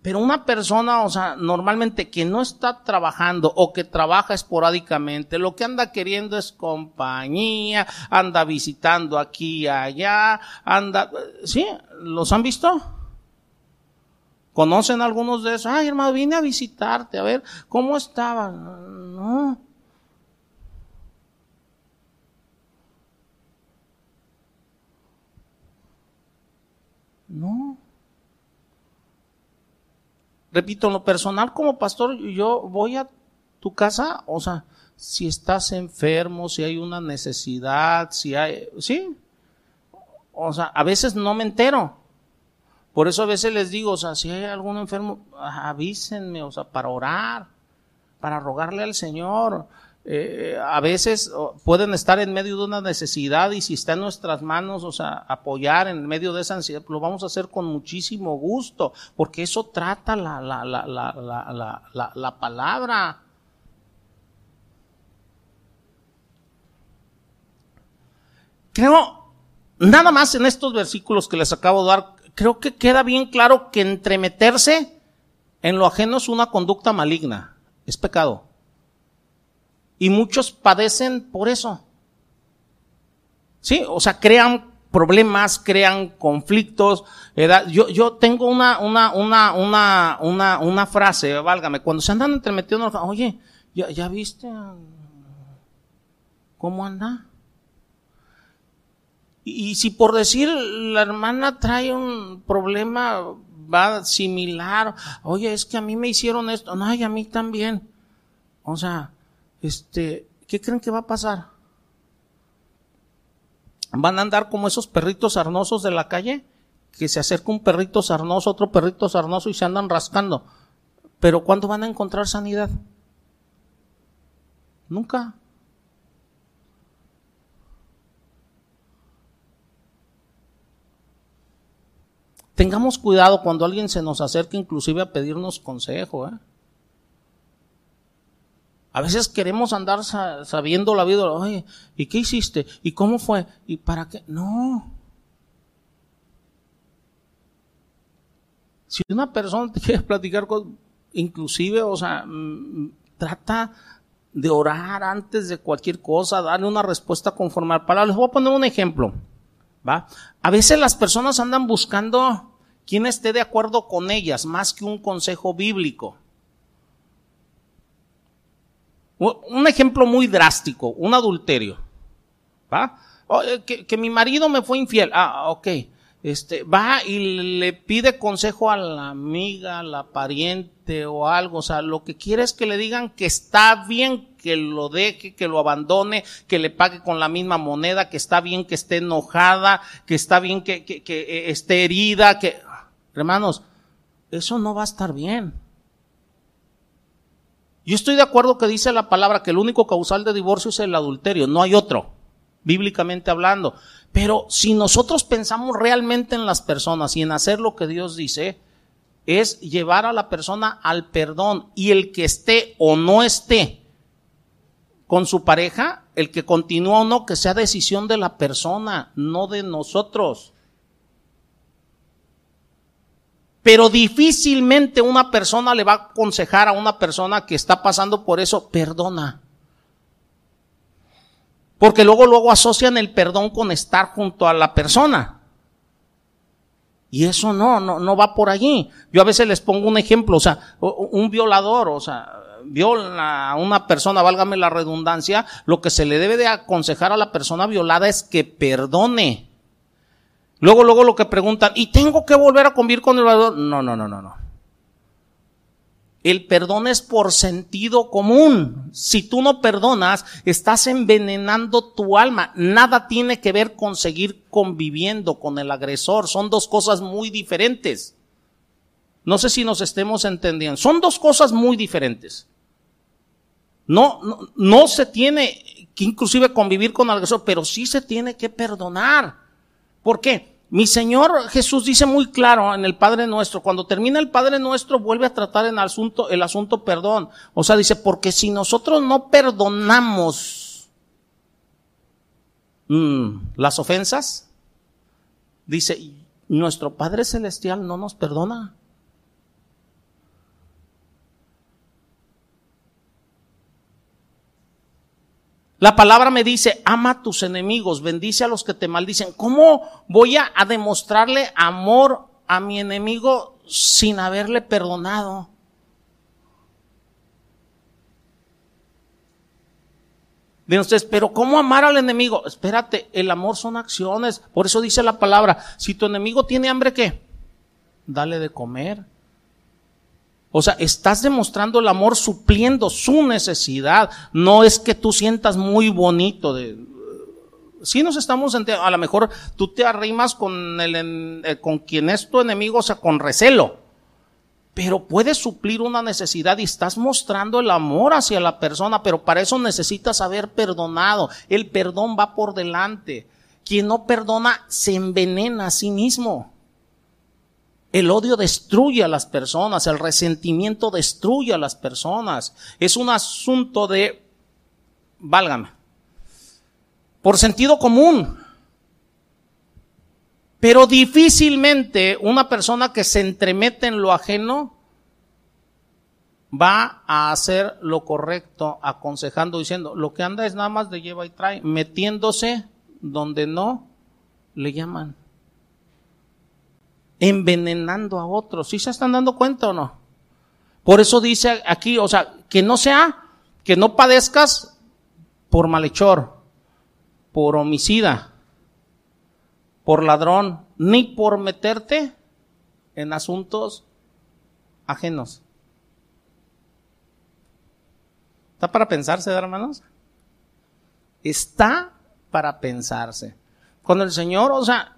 Pero una persona, o sea, normalmente que no está trabajando o que trabaja esporádicamente, lo que anda queriendo es compañía, anda visitando aquí y allá, anda, ¿sí? ¿Los han visto? ¿Conocen algunos de esos? Ay, hermano, vine a visitarte, a ver, ¿cómo estaba? No. No. Repito, en lo personal como pastor, yo voy a tu casa, o sea, si estás enfermo, si hay una necesidad, si hay, sí. O sea, a veces no me entero. Por eso a veces les digo, o sea, si hay algún enfermo, avísenme, o sea, para orar, para rogarle al Señor. Eh, a veces pueden estar en medio de una necesidad y si está en nuestras manos, o sea, apoyar en medio de esa ansiedad, lo vamos a hacer con muchísimo gusto, porque eso trata la, la, la, la, la palabra. Creo, nada más en estos versículos que les acabo de dar, creo que queda bien claro que entremeterse en lo ajeno es una conducta maligna, es pecado. Y muchos padecen por eso. Sí, o sea, crean problemas, crean conflictos. Yo, yo tengo una, una, una, una, una, una frase, válgame, cuando se andan entremetiendo, oye, ya, ya viste, ¿cómo anda? Y, si por decir la hermana trae un problema va similar, oye, es que a mí me hicieron esto, no, y a mí también. O sea, este, ¿qué creen que va a pasar? ¿Van a andar como esos perritos sarnosos de la calle? Que se acerca un perrito sarnoso, otro perrito sarnoso y se andan rascando. Pero ¿cuándo van a encontrar sanidad? Nunca. Tengamos cuidado cuando alguien se nos acerque inclusive a pedirnos consejo. ¿eh? A veces queremos andar sabiendo la vida, oye, ¿y qué hiciste? ¿Y cómo fue? ¿Y para qué? No. Si una persona te quiere platicar con, inclusive, o sea, mm, trata de orar antes de cualquier cosa, darle una respuesta conforme al. Les voy a poner un ejemplo. ¿va? A veces las personas andan buscando quien esté de acuerdo con ellas, más que un consejo bíblico. Un ejemplo muy drástico, un adulterio. ¿Va? Que, que, mi marido me fue infiel. Ah, ok. Este, va y le pide consejo a la amiga, a la pariente o algo. O sea, lo que quiere es que le digan que está bien que lo deje, que lo abandone, que le pague con la misma moneda, que está bien que esté enojada, que está bien que, que, que eh, esté herida, que, hermanos, eso no va a estar bien. Yo estoy de acuerdo que dice la palabra que el único causal de divorcio es el adulterio, no hay otro, bíblicamente hablando. Pero si nosotros pensamos realmente en las personas y en hacer lo que Dios dice, es llevar a la persona al perdón y el que esté o no esté con su pareja, el que continúa o no, que sea decisión de la persona, no de nosotros. Pero difícilmente una persona le va a aconsejar a una persona que está pasando por eso, perdona. Porque luego, luego asocian el perdón con estar junto a la persona. Y eso no, no, no va por allí. Yo a veces les pongo un ejemplo, o sea, un violador, o sea, viola a una persona, válgame la redundancia, lo que se le debe de aconsejar a la persona violada es que perdone. Luego, luego lo que preguntan, ¿y tengo que volver a convivir con el violador? No, no, no, no, no. El perdón es por sentido común. Si tú no perdonas, estás envenenando tu alma. Nada tiene que ver con seguir conviviendo con el agresor. Son dos cosas muy diferentes. No sé si nos estemos entendiendo. Son dos cosas muy diferentes. No, no, se tiene que inclusive convivir con el agresor, pero sí se tiene que perdonar. ¿Por qué? Mi Señor Jesús dice muy claro en el Padre Nuestro, cuando termina el Padre Nuestro vuelve a tratar en el asunto, el asunto perdón. O sea, dice, porque si nosotros no perdonamos mm, las ofensas, dice, nuestro Padre Celestial no nos perdona. La palabra me dice, ama a tus enemigos, bendice a los que te maldicen. ¿Cómo voy a, demostrarle amor a mi enemigo sin haberle perdonado? Bien, ustedes, pero ¿cómo amar al enemigo? Espérate, el amor son acciones. Por eso dice la palabra, si tu enemigo tiene hambre, ¿qué? Dale de comer. O sea, estás demostrando el amor supliendo su necesidad. No es que tú sientas muy bonito de, si nos estamos a lo mejor tú te arrimas con el, eh, con quien es tu enemigo, o sea, con recelo. Pero puedes suplir una necesidad y estás mostrando el amor hacia la persona, pero para eso necesitas haber perdonado. El perdón va por delante. Quien no perdona se envenena a sí mismo. El odio destruye a las personas, el resentimiento destruye a las personas. Es un asunto de, válgame, por sentido común. Pero difícilmente una persona que se entremete en lo ajeno va a hacer lo correcto, aconsejando, diciendo, lo que anda es nada más de lleva y trae, metiéndose donde no le llaman envenenando a otros. ¿Sí se están dando cuenta o no? Por eso dice aquí, o sea, que no sea, que no padezcas por malhechor, por homicida, por ladrón, ni por meterte en asuntos ajenos. ¿Está para pensarse, hermanos? Está para pensarse. Cuando el Señor, o sea,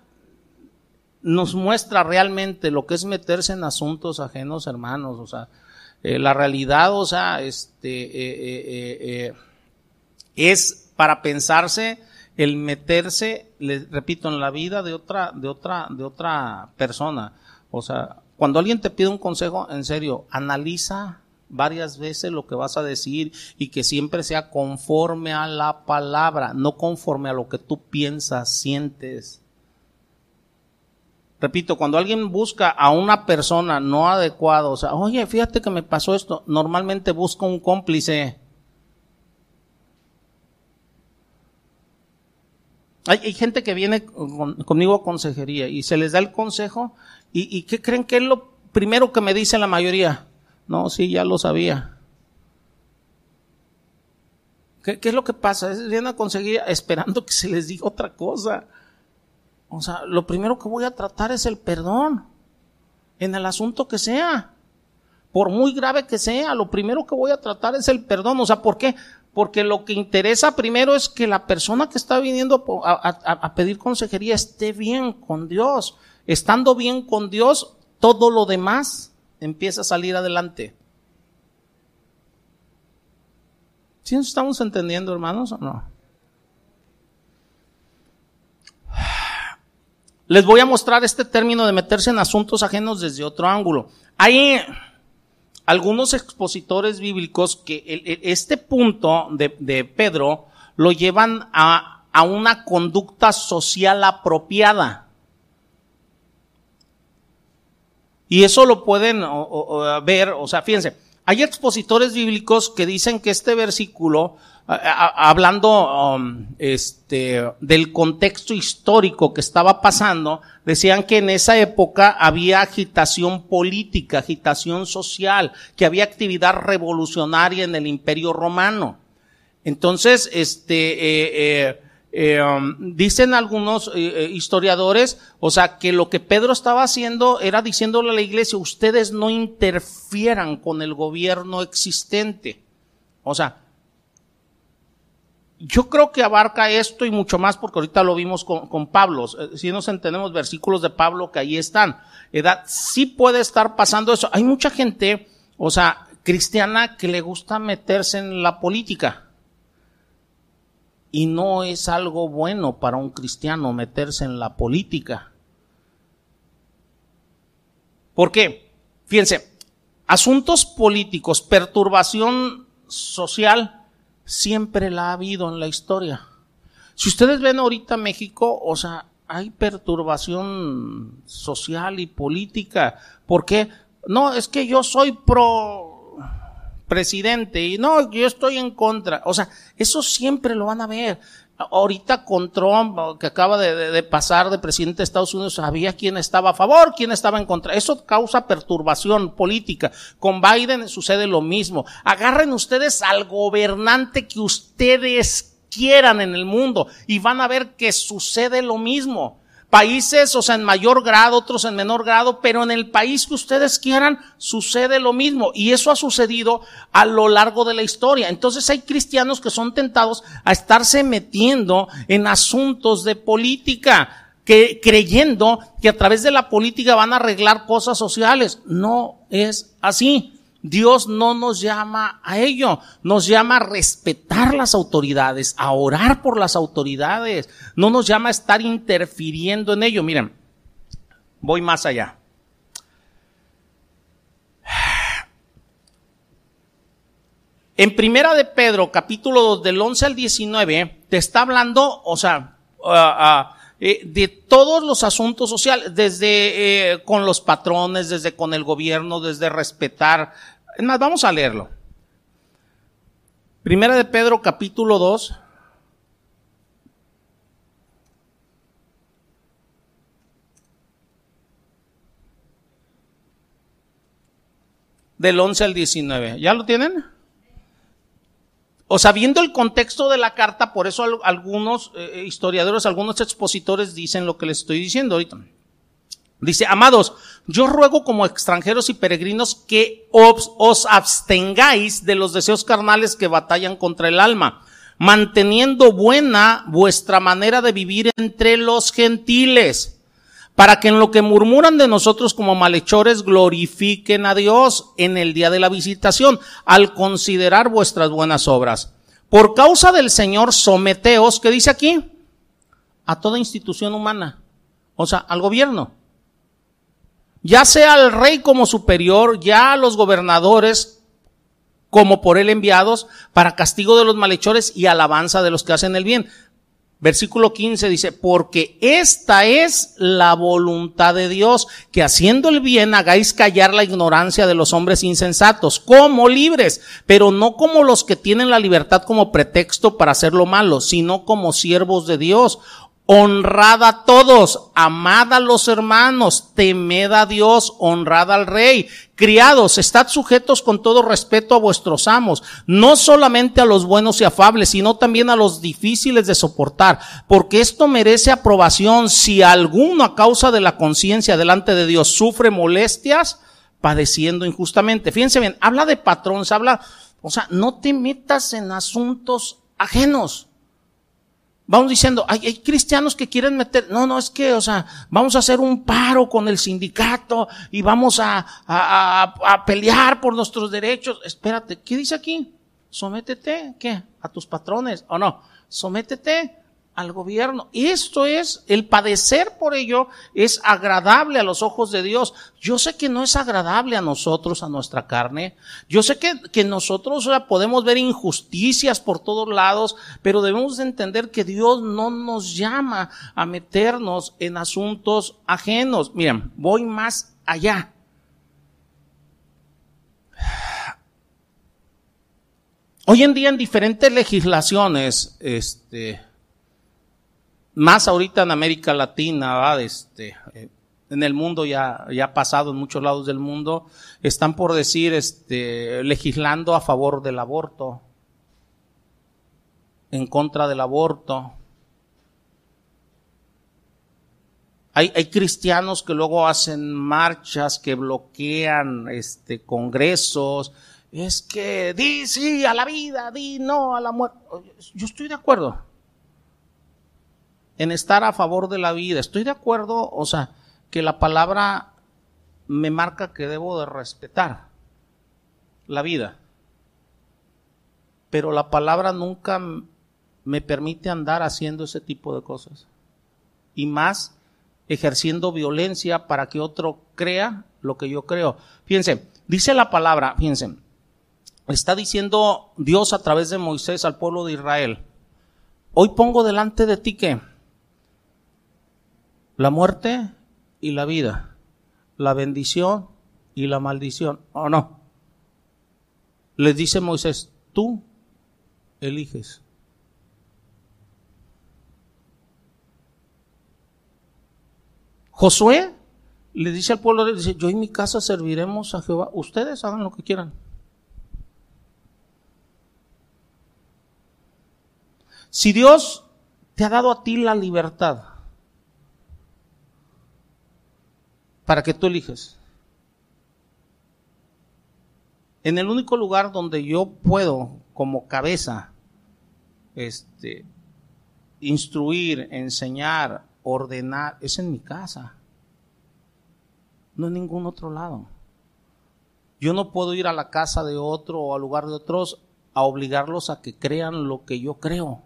nos muestra realmente lo que es meterse en asuntos ajenos, hermanos, o sea, eh, la realidad, o sea, este, eh, eh, es para pensarse el meterse, les repito, en la vida de otra, de otra, de otra persona. O sea, cuando alguien te pide un consejo, en serio, analiza varias veces lo que vas a decir y que siempre sea conforme a la palabra, no conforme a lo que tú piensas, sientes. Repito, cuando alguien busca a una persona no adecuada, o sea, oye, fíjate que me pasó esto, normalmente busca un cómplice. Hay, gente que viene conmigo a consejería y se les da el consejo y, y ¿qué creen que es lo primero que me dice la mayoría? No, sí, ya lo sabía. ¿Qué, es lo que pasa? Vienen a conseguir esperando que se les diga otra cosa. O sea, lo primero que voy a tratar es el perdón. En el asunto que sea. Por muy grave que sea, lo primero que voy a tratar es el perdón. O sea, ¿por qué? Porque lo que interesa primero es que la persona que está viniendo a, pedir consejería esté bien con Dios. Estando bien con Dios, todo lo demás empieza a salir adelante. ¿Sí nos estamos entendiendo, hermanos, o no? Les voy a mostrar este término de meterse en asuntos ajenos desde otro ángulo. Hay algunos expositores bíblicos que este punto de, Pedro lo llevan a una conducta social apropiada. Y eso lo pueden ver, o sea, fíjense, hay expositores bíblicos que dicen que este versículo, hablando um, este, del contexto histórico que estaba pasando, decían que en esa época había agitación política, agitación social, que había actividad revolucionaria en el imperio romano. Entonces, este, eh, eh, eh, um, dicen algunos historiadores, o sea, que lo que Pedro estaba haciendo era diciéndole a la iglesia, ustedes no interfieran con el gobierno existente. O sea, yo creo que abarca esto y mucho más porque ahorita lo vimos con, Pablo. Si nos entendemos versículos de Pablo que ahí están. Edad, sí puede estar pasando eso. Hay mucha gente, o sea, cristiana que le gusta meterse en la política. Y no es algo bueno para un cristiano meterse en la política. ¿Por qué? Fíjense, asuntos políticos, perturbación social, siempre la ha habido en la historia. Si ustedes ven ahorita México, o sea, hay perturbación social y política. ¿Por qué? No, es que yo soy pro presidente y no, yo estoy en contra. O sea, eso siempre lo van a ver. Ahorita con Trump, que acaba de, pasar de presidente de Estados Unidos, sabía quién estaba a favor, quién estaba en contra. Eso causa perturbación política. Con Biden sucede lo mismo. Agarren ustedes al gobernante que ustedes quieran en el mundo y van a ver que sucede lo mismo países, o sea, en mayor grado, otros en menor grado, pero en el país que ustedes quieran sucede lo mismo. Y eso ha sucedido a lo largo de la historia. Entonces hay cristianos que son tentados a estarse metiendo en asuntos de política, que, creyendo que a través de la política van a arreglar cosas sociales. No es así. Dios no nos llama a ello, nos llama a respetar las autoridades, a orar por las autoridades, no nos llama a estar interfiriendo en ello. Miren, voy más allá. En Primera de Pedro, capítulo 2, del 11 al 19, te está hablando, o sea, ah, ah, eh, de todos los asuntos sociales, desde eh, con los patrones, desde con el gobierno, desde respetar es más, vamos a leerlo. Primera de Pedro capítulo 2. Del 11 al 19. ¿Ya lo tienen? O sea, viendo el contexto de la carta, por eso algunos eh, historiadores, algunos expositores dicen lo que les estoy diciendo ahorita. Dice, amados, yo ruego como extranjeros y peregrinos que os, abstengáis de los deseos carnales que batallan contra el alma, manteniendo buena vuestra manera de vivir entre los gentiles para que en lo que murmuran de nosotros como malhechores glorifiquen a Dios en el día de la visitación, al considerar vuestras buenas obras. Por causa del Señor, someteos, ¿qué dice aquí? A toda institución humana, o sea, al gobierno. Ya sea al rey como superior, ya a los gobernadores como por él enviados, para castigo de los malhechores y alabanza de los que hacen el bien. Versículo 15 dice, porque esta es la voluntad de Dios, que haciendo el bien hagáis callar la ignorancia de los hombres insensatos, como libres, pero no como los que tienen la libertad como pretexto para hacer lo malo, sino como siervos de Dios. Honrad a todos, amad a los hermanos, temed a Dios, honrad al rey. Criados, estad sujetos con todo respeto a vuestros amos, no solamente a los buenos y afables, sino también a los difíciles de soportar, porque esto merece aprobación si alguno a causa de la conciencia delante de Dios sufre molestias, padeciendo injustamente. Fíjense bien, habla de patrón, se habla, o sea, no te metas en asuntos ajenos. Vamos diciendo, hay, hay, cristianos que quieren meter, no, no, es que, o sea, vamos a hacer un paro con el sindicato y vamos a, a, a, pelear por nuestros derechos. Espérate, ¿qué dice aquí? Sométete, ¿qué? A tus patrones, o no, sométete al gobierno. Esto es, el padecer por ello es agradable a los ojos de Dios. Yo sé que no es agradable a nosotros, a nuestra carne. Yo sé que, que nosotros podemos ver injusticias por todos lados, pero debemos entender que Dios no nos llama a meternos en asuntos ajenos. Miren, voy más allá. Hoy en día en diferentes legislaciones, este, más ahorita en América Latina, este, eh, en el mundo ya, ya ha pasado en muchos lados del mundo, están por decir, este, legislando a favor del aborto, en contra del aborto. Hay, hay cristianos que luego hacen marchas, que bloquean, este, congresos. Es que di sí a la vida, di no a la muerte. Yo estoy de acuerdo en estar a favor de la vida. Estoy de acuerdo, o sea, que la palabra me marca que debo de respetar la vida. Pero la palabra nunca me permite andar haciendo ese tipo de cosas. Y más ejerciendo violencia para que otro crea lo que yo creo. Fíjense, dice la palabra, fíjense, está diciendo Dios a través de Moisés al pueblo de Israel, hoy pongo delante de ti que la muerte y la vida, la bendición y la maldición, ¿o no? Les dice Moisés, tú eliges. Josué le dice al pueblo, dice, yo y mi casa serviremos a Jehová, ustedes hagan lo que quieran. Si Dios te ha dado a ti la libertad, para que tú eliges. En el único lugar donde yo puedo, como cabeza, este, instruir, enseñar, ordenar, es en mi casa. No en ningún otro lado. Yo no puedo ir a la casa de otro o al lugar de otros a obligarlos a que crean lo que yo creo.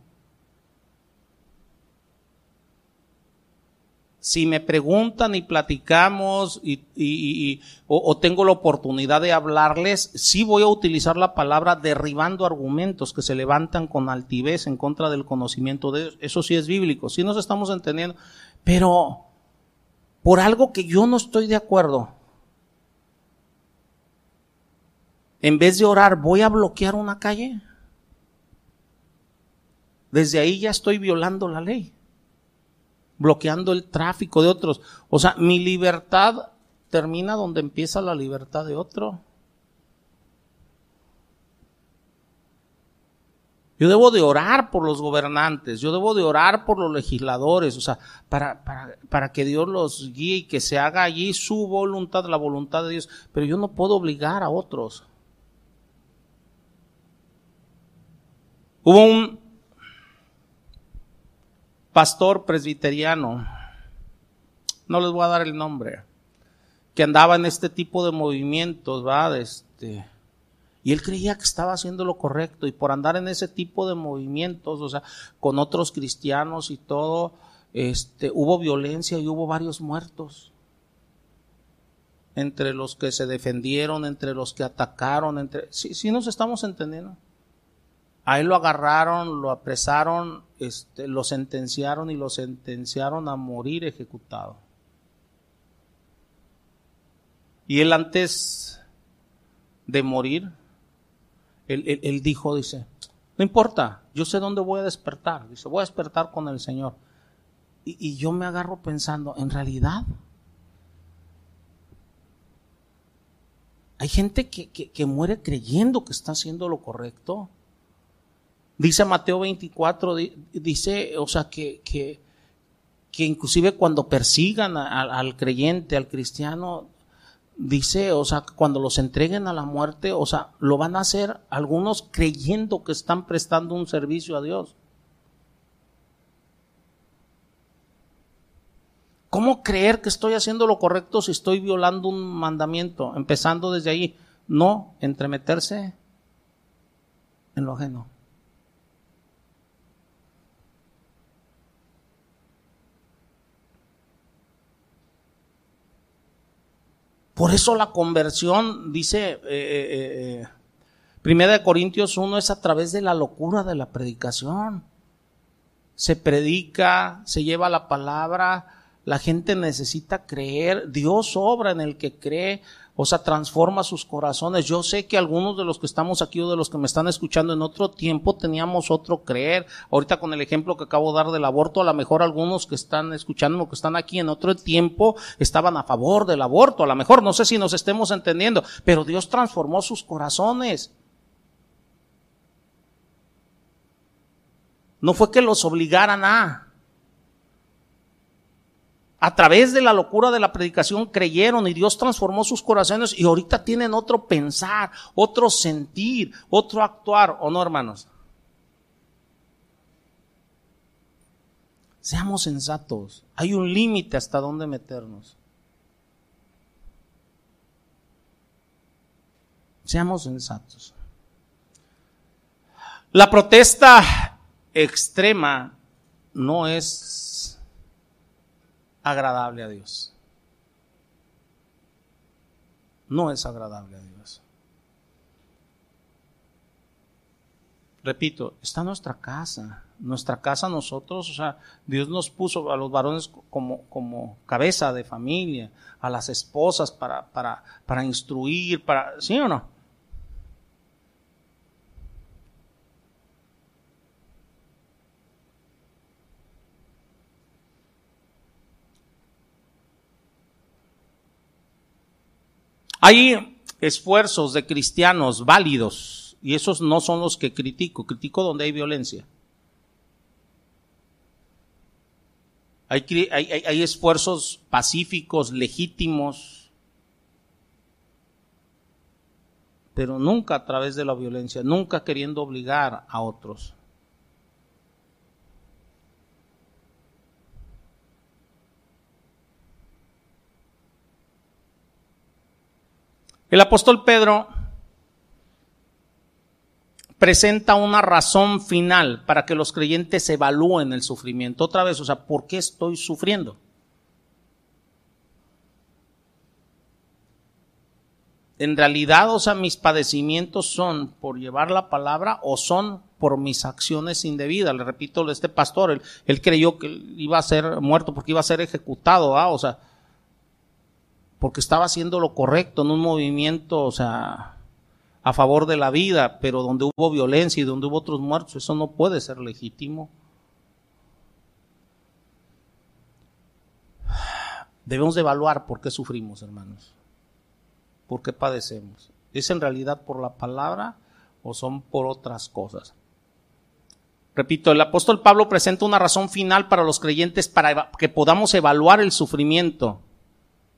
Si me preguntan y platicamos y, o, tengo la oportunidad de hablarles, sí voy a utilizar la palabra derribando argumentos que se levantan con altivez en contra del conocimiento de Dios. Eso sí es bíblico, sí nos estamos entendiendo. Pero por algo que yo no estoy de acuerdo, en vez de orar, voy a bloquear una calle. Desde ahí ya estoy violando la ley bloqueando el tráfico de otros. O sea, mi libertad termina donde empieza la libertad de otro. Yo debo de orar por los gobernantes, yo debo de orar por los legisladores, o sea, para, para, para que Dios los guíe y que se haga allí su voluntad, la voluntad de Dios. Pero yo no puedo obligar a otros. Hubo un pastor presbiteriano, no les voy a dar el nombre, que andaba en este tipo de movimientos, ¿va? Este, y él creía que estaba haciendo lo correcto y por andar en ese tipo de movimientos, o sea, con otros cristianos y todo, este, hubo violencia y hubo varios muertos. Entre los que se defendieron, entre los que atacaron, entre, sí, sí nos estamos entendiendo. A él lo agarraron, lo apresaron, este, lo sentenciaron y lo sentenciaron a morir ejecutado. Y él antes de morir, él, dijo, dice, no importa, yo sé dónde voy a despertar. Dice, voy a despertar con el Señor. Y, yo me agarro pensando, en realidad, hay gente que, que, muere creyendo que está haciendo lo correcto. Dice Mateo 24, dice, o sea, que, que, que inclusive cuando persigan al creyente, al cristiano, dice, o sea, cuando los entreguen a la muerte, o sea, lo van a hacer algunos creyendo que están prestando un servicio a Dios. ¿Cómo creer que estoy haciendo lo correcto si estoy violando un mandamiento? Empezando desde ahí, no entremeterse en lo ajeno. Por eso la conversión, dice eh, eh, eh, Primera de Corintios 1, es a través de la locura de la predicación. Se predica, se lleva la palabra, la gente necesita creer, Dios obra en el que cree, o sea, transforma sus corazones. Yo sé que algunos de los que estamos aquí o de los que me están escuchando en otro tiempo teníamos otro creer. Ahorita con el ejemplo que acabo de dar del aborto, a lo mejor algunos que están escuchando o que están aquí en otro tiempo estaban a favor del aborto. A lo mejor no sé si nos estemos entendiendo, pero Dios transformó sus corazones. No fue que los obligaran a a través de la locura de la predicación creyeron y Dios transformó sus corazones y ahorita tienen otro pensar, otro sentir, otro actuar, ¿o no, hermanos? Seamos sensatos. Hay un límite hasta dónde meternos. Seamos sensatos. La protesta extrema no es agradable a Dios. No es agradable a Dios. Repito, está nuestra casa. Nuestra casa nosotros, o sea, Dios nos puso a los varones como, como cabeza de familia, a las esposas para, para, para instruir, para, ¿sí o no? Hay esfuerzos de cristianos válidos y esos no son los que critico, critico donde hay violencia. Hay, esfuerzos pacíficos, legítimos, pero nunca a través de la violencia, nunca queriendo obligar a otros. El apóstol Pedro presenta una razón final para que los creyentes evalúen el sufrimiento. Otra vez, o sea, ¿por qué estoy sufriendo? En realidad, o sea, mis padecimientos son por llevar la palabra o son por mis acciones indebidas. Le repito, este pastor, él, creyó que iba a ser muerto porque iba a ser ejecutado, ¿ah? o sea, porque estaba haciendo lo correcto en un movimiento, o sea, a favor de la vida, pero donde hubo violencia y donde hubo otros muertos, eso no puede ser legítimo. Debemos de evaluar por qué sufrimos, hermanos. ¿Por qué padecemos? ¿Es en realidad por la palabra o son por otras cosas? Repito, el apóstol Pablo presenta una razón final para los creyentes para que podamos evaluar el sufrimiento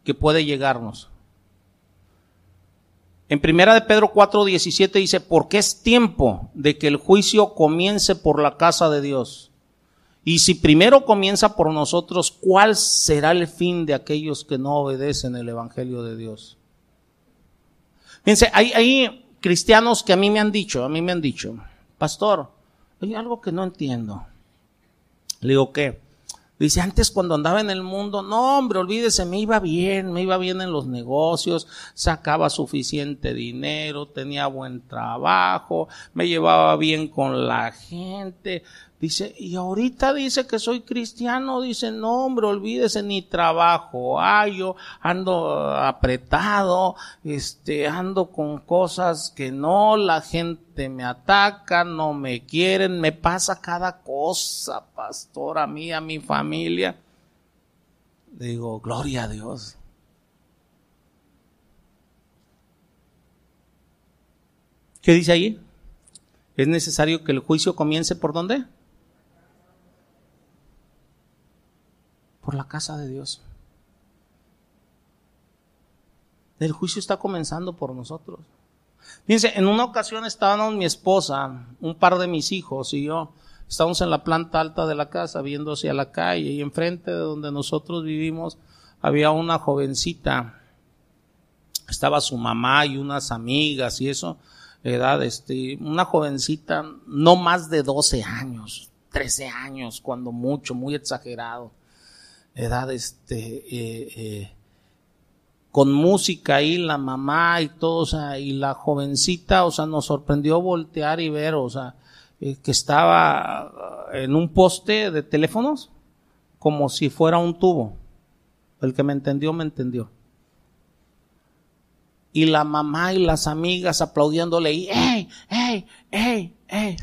que puede llegarnos. En primera de Pedro 4:17 dice, porque es tiempo de que el juicio comience por la casa de Dios. Y si primero comienza por nosotros, ¿cuál será el fin de aquellos que no obedecen el Evangelio de Dios? Fíjense, hay, cristianos que a mí me han dicho, a mí me han dicho, pastor, hay algo que no entiendo. Le digo, ¿qué? Dice, antes cuando andaba en el mundo, no hombre, olvídese, me iba bien, me iba bien en los negocios, sacaba suficiente dinero, tenía buen trabajo, me llevaba bien con la gente, Dice, y ahorita dice que soy cristiano, dice, no hombre, olvídese, ni trabajo ay, yo ando apretado, este, ando con cosas que no, la gente me ataca, no me quieren, me pasa cada cosa, pastor, a mí, a mi familia. Digo, gloria a Dios. ¿Qué dice ahí? ¿Es necesario que el juicio comience por dónde? por la casa de Dios. El juicio está comenzando por nosotros. Fíjense, en una ocasión estábamos mi esposa, un par de mis hijos y yo, estábamos en la planta alta de la casa viendo hacia la calle y enfrente de donde nosotros vivimos había una jovencita, estaba su mamá y unas amigas y eso, edad, este, una jovencita no más de 12 años, 13 años, cuando mucho, muy exagerado. Edad, este, eh, eh, con música ahí, la mamá y todo, o sea, y la jovencita, o sea, nos sorprendió voltear y ver, o sea, eh, que estaba en un poste de teléfonos como si fuera un tubo. El que me entendió, me entendió. Y la mamá y las amigas aplaudiéndole y, ¡ey, ey, ey, ey!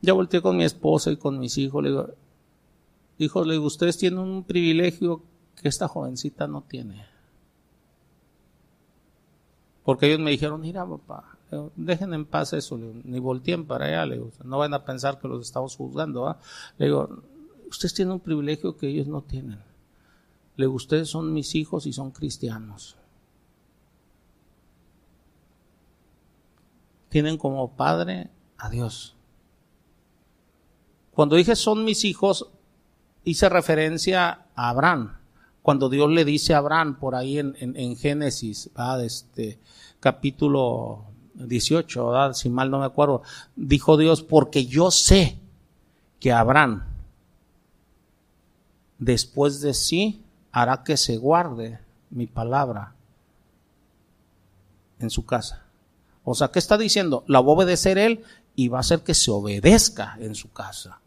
Ya volteé con mi esposa y con mis hijos, le digo, hijos, le digo, ustedes tienen un privilegio que esta jovencita no tiene. Porque ellos me dijeron, mira papá, dejen en paz eso, ni volteen para allá, le digo, no van a pensar que los estamos juzgando. Le digo, ustedes tienen un privilegio que ellos no tienen. Le digo, ustedes son mis hijos y son cristianos. Tienen como padre a Dios. Cuando dije son mis hijos, hice referencia a Abraham. Cuando Dios le dice a Abraham, por ahí en, Génesis, este, capítulo 18, si mal no me acuerdo, dijo Dios, porque yo sé que Abraham, después de sí, hará que se guarde mi palabra en su casa. O sea, ¿qué está diciendo? La va a obedecer él y va a hacer que se obedezca en su casa.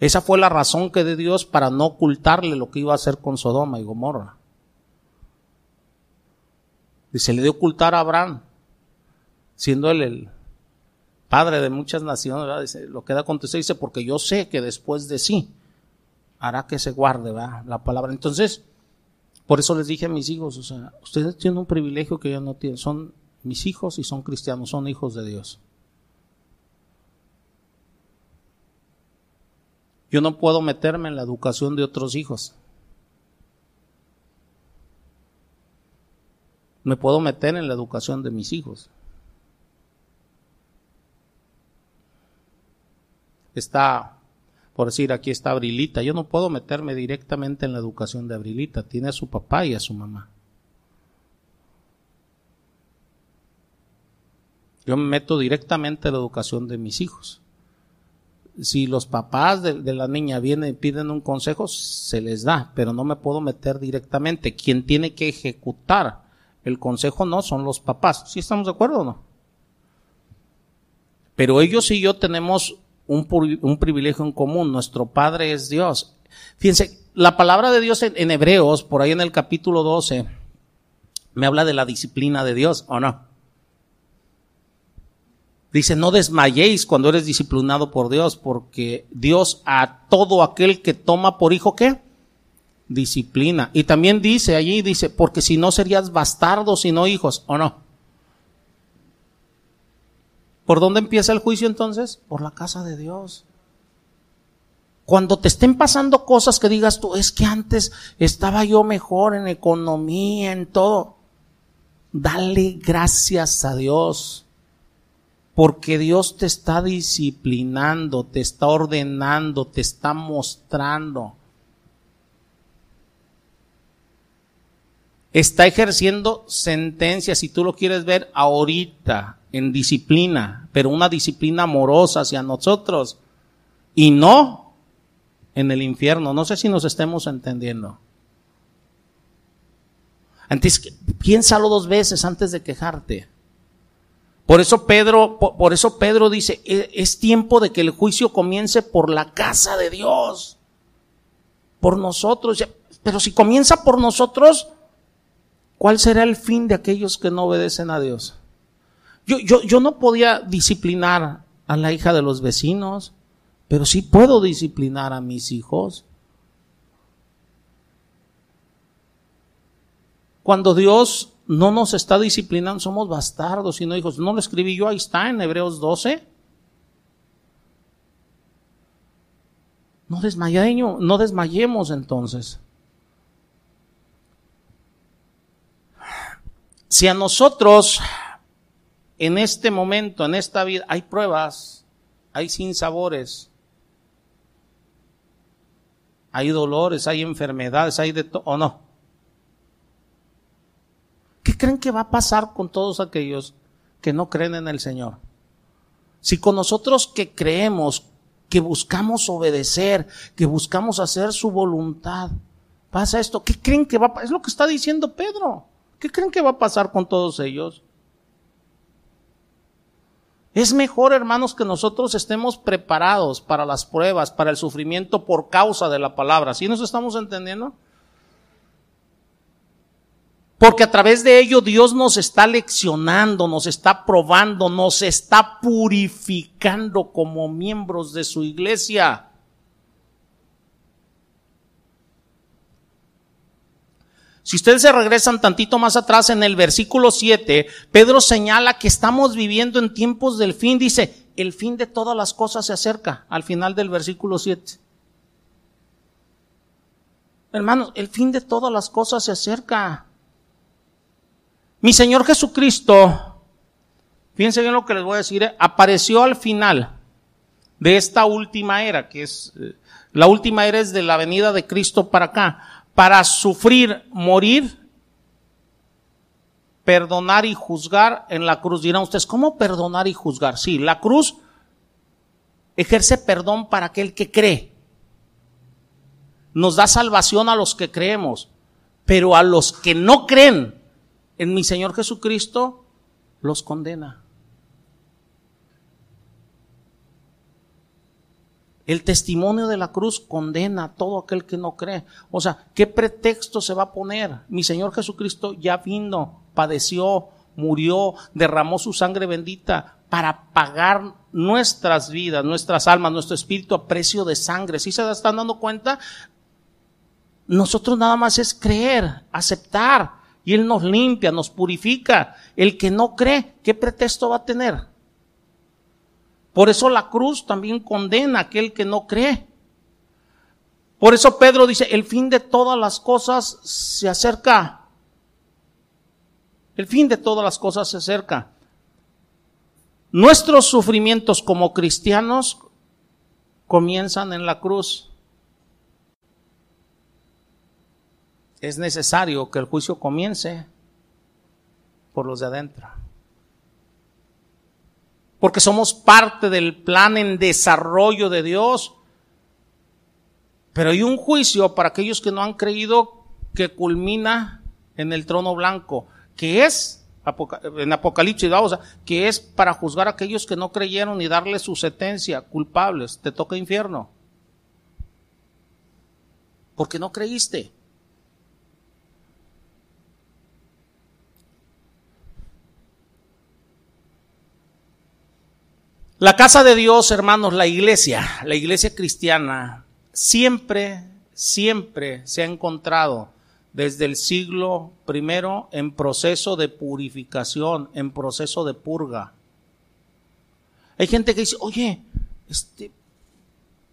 Esa fue la razón que de Dios para no ocultarle lo que iba a hacer con Sodoma y Gomorra. Y se le dio ocultar a Abraham, siendo él el padre de muchas naciones, lo que da contestar dice, porque yo sé que después de sí hará que se guarde la palabra. Entonces, por eso les dije a mis hijos, o sea, ustedes tienen un privilegio que yo no tienen, son mis hijos y son cristianos, son hijos de Dios. Yo no puedo meterme en la educación de otros hijos. Me puedo meter en la educación de mis hijos. Está, por decir, aquí está Abrilita. Yo no puedo meterme directamente en la educación de Abrilita. Tiene a su papá y a su mamá. Yo me meto directamente en la educación de mis hijos si los papás de, la niña vienen y piden un consejo, se les da, pero no me puedo meter directamente. Quien tiene que ejecutar el consejo no son los papás. ¿Sí estamos de acuerdo o no? Pero ellos y yo tenemos un, privilegio en común. Nuestro Padre es Dios. Fíjense, la palabra de Dios en, en Hebreos, por ahí en el capítulo 12, me habla de la disciplina de Dios, ¿o no? Dice, no desmayéis cuando eres disciplinado por Dios, porque Dios a todo aquel que toma por hijo, ¿qué? Disciplina. Y también dice allí, dice, porque si no serías bastardos y no hijos, ¿o no? ¿Por dónde empieza el juicio entonces? Por la casa de Dios. Cuando te estén pasando cosas que digas tú, es que antes estaba yo mejor en economía, en todo. Dale gracias a Dios. Porque Dios te está disciplinando, te está ordenando, te está mostrando. Está ejerciendo sentencia, si tú lo quieres ver ahorita, en disciplina, pero una disciplina amorosa hacia nosotros. Y no en el infierno. No sé si nos estemos entendiendo. Antes, piénsalo dos veces antes de quejarte. Por eso Pedro, por, eso Pedro dice, e, es tiempo de que el juicio comience por la casa de Dios. Por nosotros. Pero si comienza por nosotros, ¿cuál será el fin de aquellos que no obedecen a Dios? Yo, yo, yo no podía disciplinar a la hija de los vecinos pero sí puedo disciplinar a mis hijos. Cuando Dios no nos está disciplinando, somos bastardos y no hijos. No lo escribí yo, ahí está en Hebreos 12. No desmayemos, no desmayemos entonces. Si a nosotros en este momento, en esta vida, hay pruebas, hay sinsabores, hay dolores, hay enfermedades, hay de todo, ¿o no? ¿Qué creen que va a pasar con todos aquellos que no creen en el Señor? Si con nosotros que creemos, que buscamos obedecer, que buscamos hacer su voluntad, pasa esto, ¿qué creen que va a pasar? Es lo que está diciendo Pedro. ¿Qué creen que va a pasar con todos ellos? Es mejor, hermanos, que nosotros estemos preparados para las pruebas, para el sufrimiento por causa de la palabra. ¿Sí nos estamos entendiendo? Porque a través de ello Dios nos está leccionando, nos está probando, nos está purificando como miembros de su iglesia. Si ustedes se regresan tantito más atrás en el versículo 7, Pedro señala que estamos viviendo en tiempos del fin. Dice, el fin de todas las cosas se acerca al final del versículo 7. Hermanos, el fin de todas las cosas se acerca. Mi Señor Jesucristo, fíjense bien lo que les voy a decir, ¿eh? apareció al final de esta última era, que es, eh, la última era es de la venida de Cristo para acá para sufrir, morir, perdonar y juzgar en la cruz. Dirán ustedes, ¿cómo perdonar y juzgar? Sí, la cruz ejerce perdón para aquel que cree. Nos da salvación a los que creemos, pero a los que no creen en mi Señor Jesucristo, los condena. El testimonio de la cruz condena a todo aquel que no cree. O sea, ¿qué pretexto se va a poner? Mi Señor Jesucristo ya vino, padeció, murió, derramó su sangre bendita para pagar nuestras vidas, nuestras almas, nuestro espíritu a precio de sangre. ¿Sí se están dando cuenta? Nosotros nada más es creer, aceptar, y Él nos limpia, nos purifica. El que no cree, ¿qué pretexto va a tener? Por eso la cruz también condena a aquel que no cree. Por eso Pedro dice, el fin de todas las cosas se acerca. El fin de todas las cosas se acerca. Nuestros sufrimientos como cristianos comienzan en la cruz. Es necesario que el juicio comience por los de adentro porque somos parte del plan en desarrollo de Dios. Pero hay un juicio para aquellos que no han creído que culmina en el trono blanco, que es, en Apocalipsis, vamos, que es para juzgar a aquellos que no creyeron y darles su sentencia, culpables, te toca infierno. Porque no creíste. La casa de Dios, hermanos, la iglesia, la iglesia cristiana, siempre, siempre se ha encontrado desde el siglo primero en proceso de purificación, en proceso de purga. Hay gente que dice, oye, este,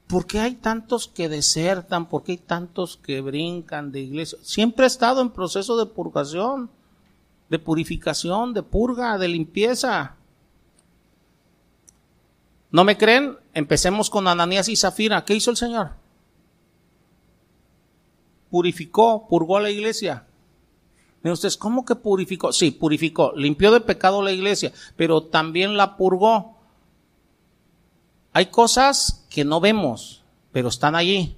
¿por qué hay tantos que desertan? ¿Por qué hay tantos que brincan de iglesia? Siempre ha estado en proceso de purgación, de purificación, de purga, de limpieza. ¿No me creen? Empecemos con Ananías y Zafira. ¿Qué hizo el Señor? Purificó, purgó a la iglesia. Miren ustedes, ¿cómo que purificó? Sí, purificó, limpió de pecado la iglesia, pero también la purgó. Hay cosas que no vemos, pero están allí.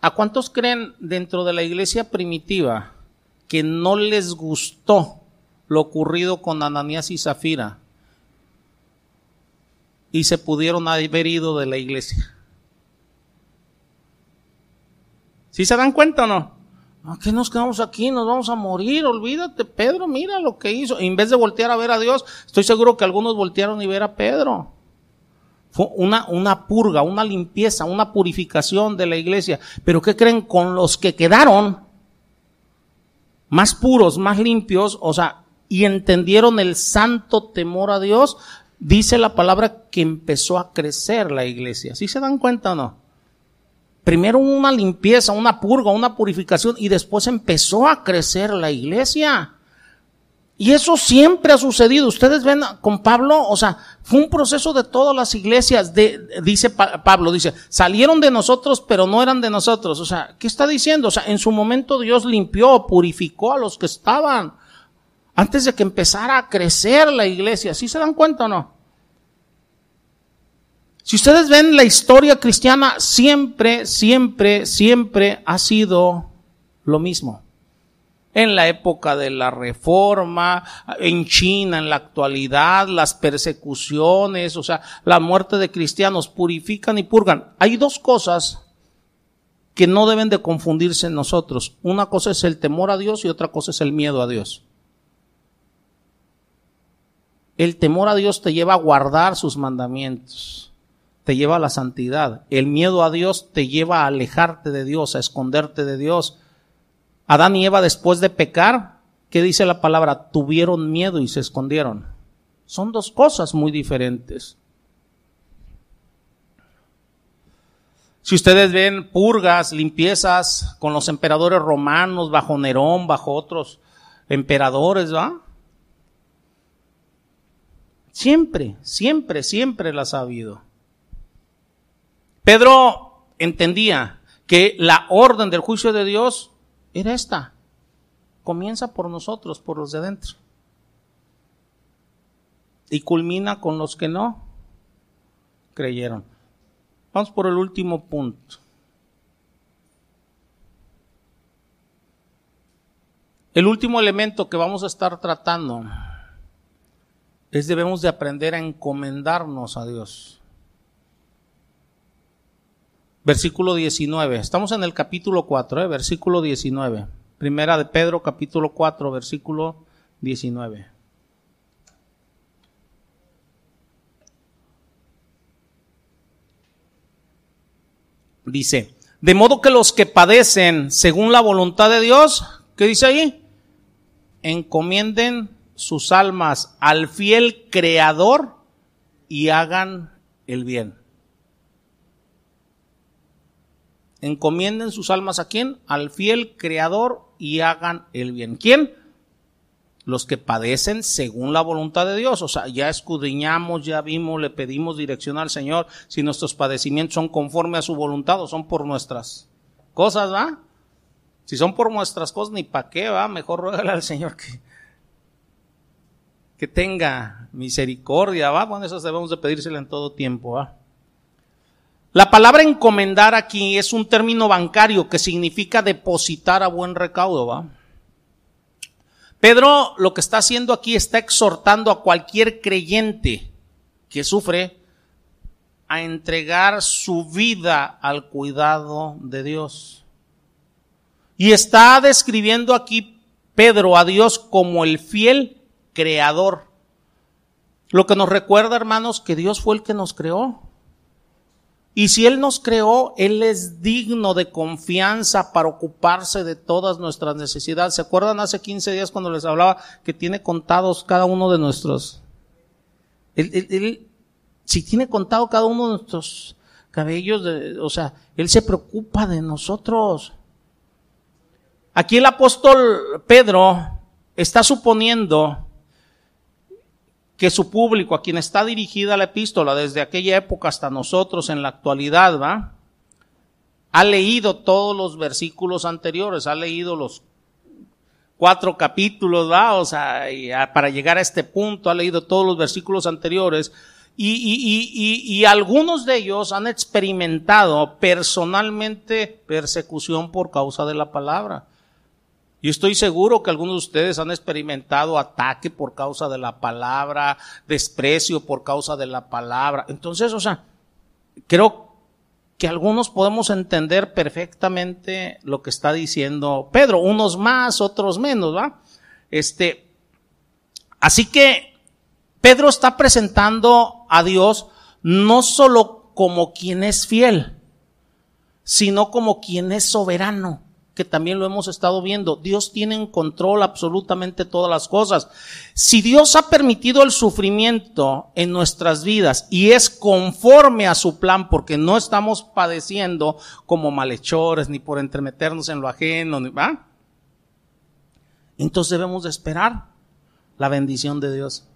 ¿A cuántos creen dentro de la iglesia primitiva que no les gustó lo ocurrido con Ananías y Zafira? Y se pudieron haber ido de la iglesia. ¿Sí se dan cuenta o no? ¿A qué nos quedamos aquí? Nos vamos a morir, olvídate, Pedro, mira lo que hizo. En vez de voltear a ver a Dios, estoy seguro que algunos voltearon y ver a Pedro. Fue una, una purga, una limpieza, una purificación de la iglesia. Pero ¿qué creen? Con los que quedaron más puros, más limpios, o sea, y entendieron el santo temor a Dios, dice la palabra que empezó a crecer la iglesia. ¿Sí se dan cuenta o no? Primero una limpieza, una purga, una purificación y después empezó a crecer la iglesia. Y eso siempre ha sucedido. Ustedes ven con Pablo, o sea, fue un proceso de todas las iglesias, de, dice Pablo, dice, salieron de nosotros, pero no eran de nosotros. O sea, ¿qué está diciendo? O sea, en su momento Dios limpió, purificó a los que estaban, antes de que empezara a crecer la iglesia. ¿Sí se dan cuenta o no? Si ustedes ven la historia cristiana, siempre, siempre, siempre ha sido lo mismo en la época de la reforma, en China en la actualidad, las persecuciones, o sea, la muerte de cristianos purifican y purgan. Hay dos cosas que no deben de confundirse en nosotros. Una cosa es el temor a Dios y otra cosa es el miedo a Dios. El temor a Dios te lleva a guardar sus mandamientos, te lleva a la santidad. El miedo a Dios te lleva a alejarte de Dios, a esconderte de Dios Adán y Eva después de pecar, ¿qué dice la palabra? Tuvieron miedo y se escondieron. Son dos cosas muy diferentes. Si ustedes ven purgas, limpiezas con los emperadores romanos, bajo Nerón, bajo otros emperadores, ¿va? Siempre, siempre, siempre las ha habido. Pedro entendía que la orden del juicio de Dios era esta. Comienza por nosotros, por los de adentro. Y culmina con los que no creyeron. Vamos por el último punto. El último elemento que vamos a estar tratando es debemos de aprender a encomendarnos a Dios. Versículo 19. Estamos en el capítulo 4, ¿eh? versículo 19. Primera de Pedro, capítulo 4, versículo 19. Dice, de modo que los que padecen según la voluntad de Dios, ¿qué dice ahí? Encomienden sus almas al fiel creador y hagan el bien. Encomienden sus almas a quién? Al fiel creador y hagan el bien. ¿Quién? Los que padecen según la voluntad de Dios. O sea, ya escudriñamos, ya vimos, le pedimos dirección al Señor si nuestros padecimientos son conforme a su voluntad o son por nuestras cosas, ¿va? Si son por nuestras cosas, ni para qué, ¿va? Mejor ruégale al Señor que, que tenga misericordia, ¿va? Bueno, eso debemos de pedírselo en todo tiempo, ¿va? La palabra encomendar aquí es un término bancario que significa depositar a buen recaudo, ¿va? Pedro lo que está haciendo aquí está exhortando a cualquier creyente que sufre a entregar su vida al cuidado de Dios. Y está describiendo aquí Pedro a Dios como el fiel creador. Lo que nos recuerda, hermanos, que Dios fue el que nos creó. Y si Él nos creó, Él es digno de confianza para ocuparse de todas nuestras necesidades. ¿Se acuerdan hace 15 días cuando les hablaba que tiene contados cada uno de nuestros? Él, si tiene contado cada uno de nuestros cabellos, o sea, Él se preocupa de nosotros. Aquí el apóstol Pedro está suponiendo que su público, a quien está dirigida la epístola desde aquella época hasta nosotros en la actualidad, ¿va? Ha leído todos los versículos anteriores, ha leído los cuatro capítulos, ¿va? O sea, para llegar a este punto ha leído todos los versículos anteriores y, y, y, y, algunos de ellos han experimentado personalmente persecución por causa de la palabra. Y estoy seguro que algunos de ustedes han experimentado ataque por causa de la palabra, desprecio por causa de la palabra. Entonces, o sea, creo que algunos podemos entender perfectamente lo que está diciendo Pedro, unos más, otros menos, ¿va? Este, así que Pedro está presentando a Dios no solo como quien es fiel, sino como quien es soberano que también lo hemos estado viendo. Dios tiene en control absolutamente todas las cosas. Si Dios ha permitido el sufrimiento en nuestras vidas y es conforme a su plan, porque no estamos padeciendo como malhechores ni por entremeternos en lo ajeno, ¿va? Entonces debemos de esperar la bendición de Dios.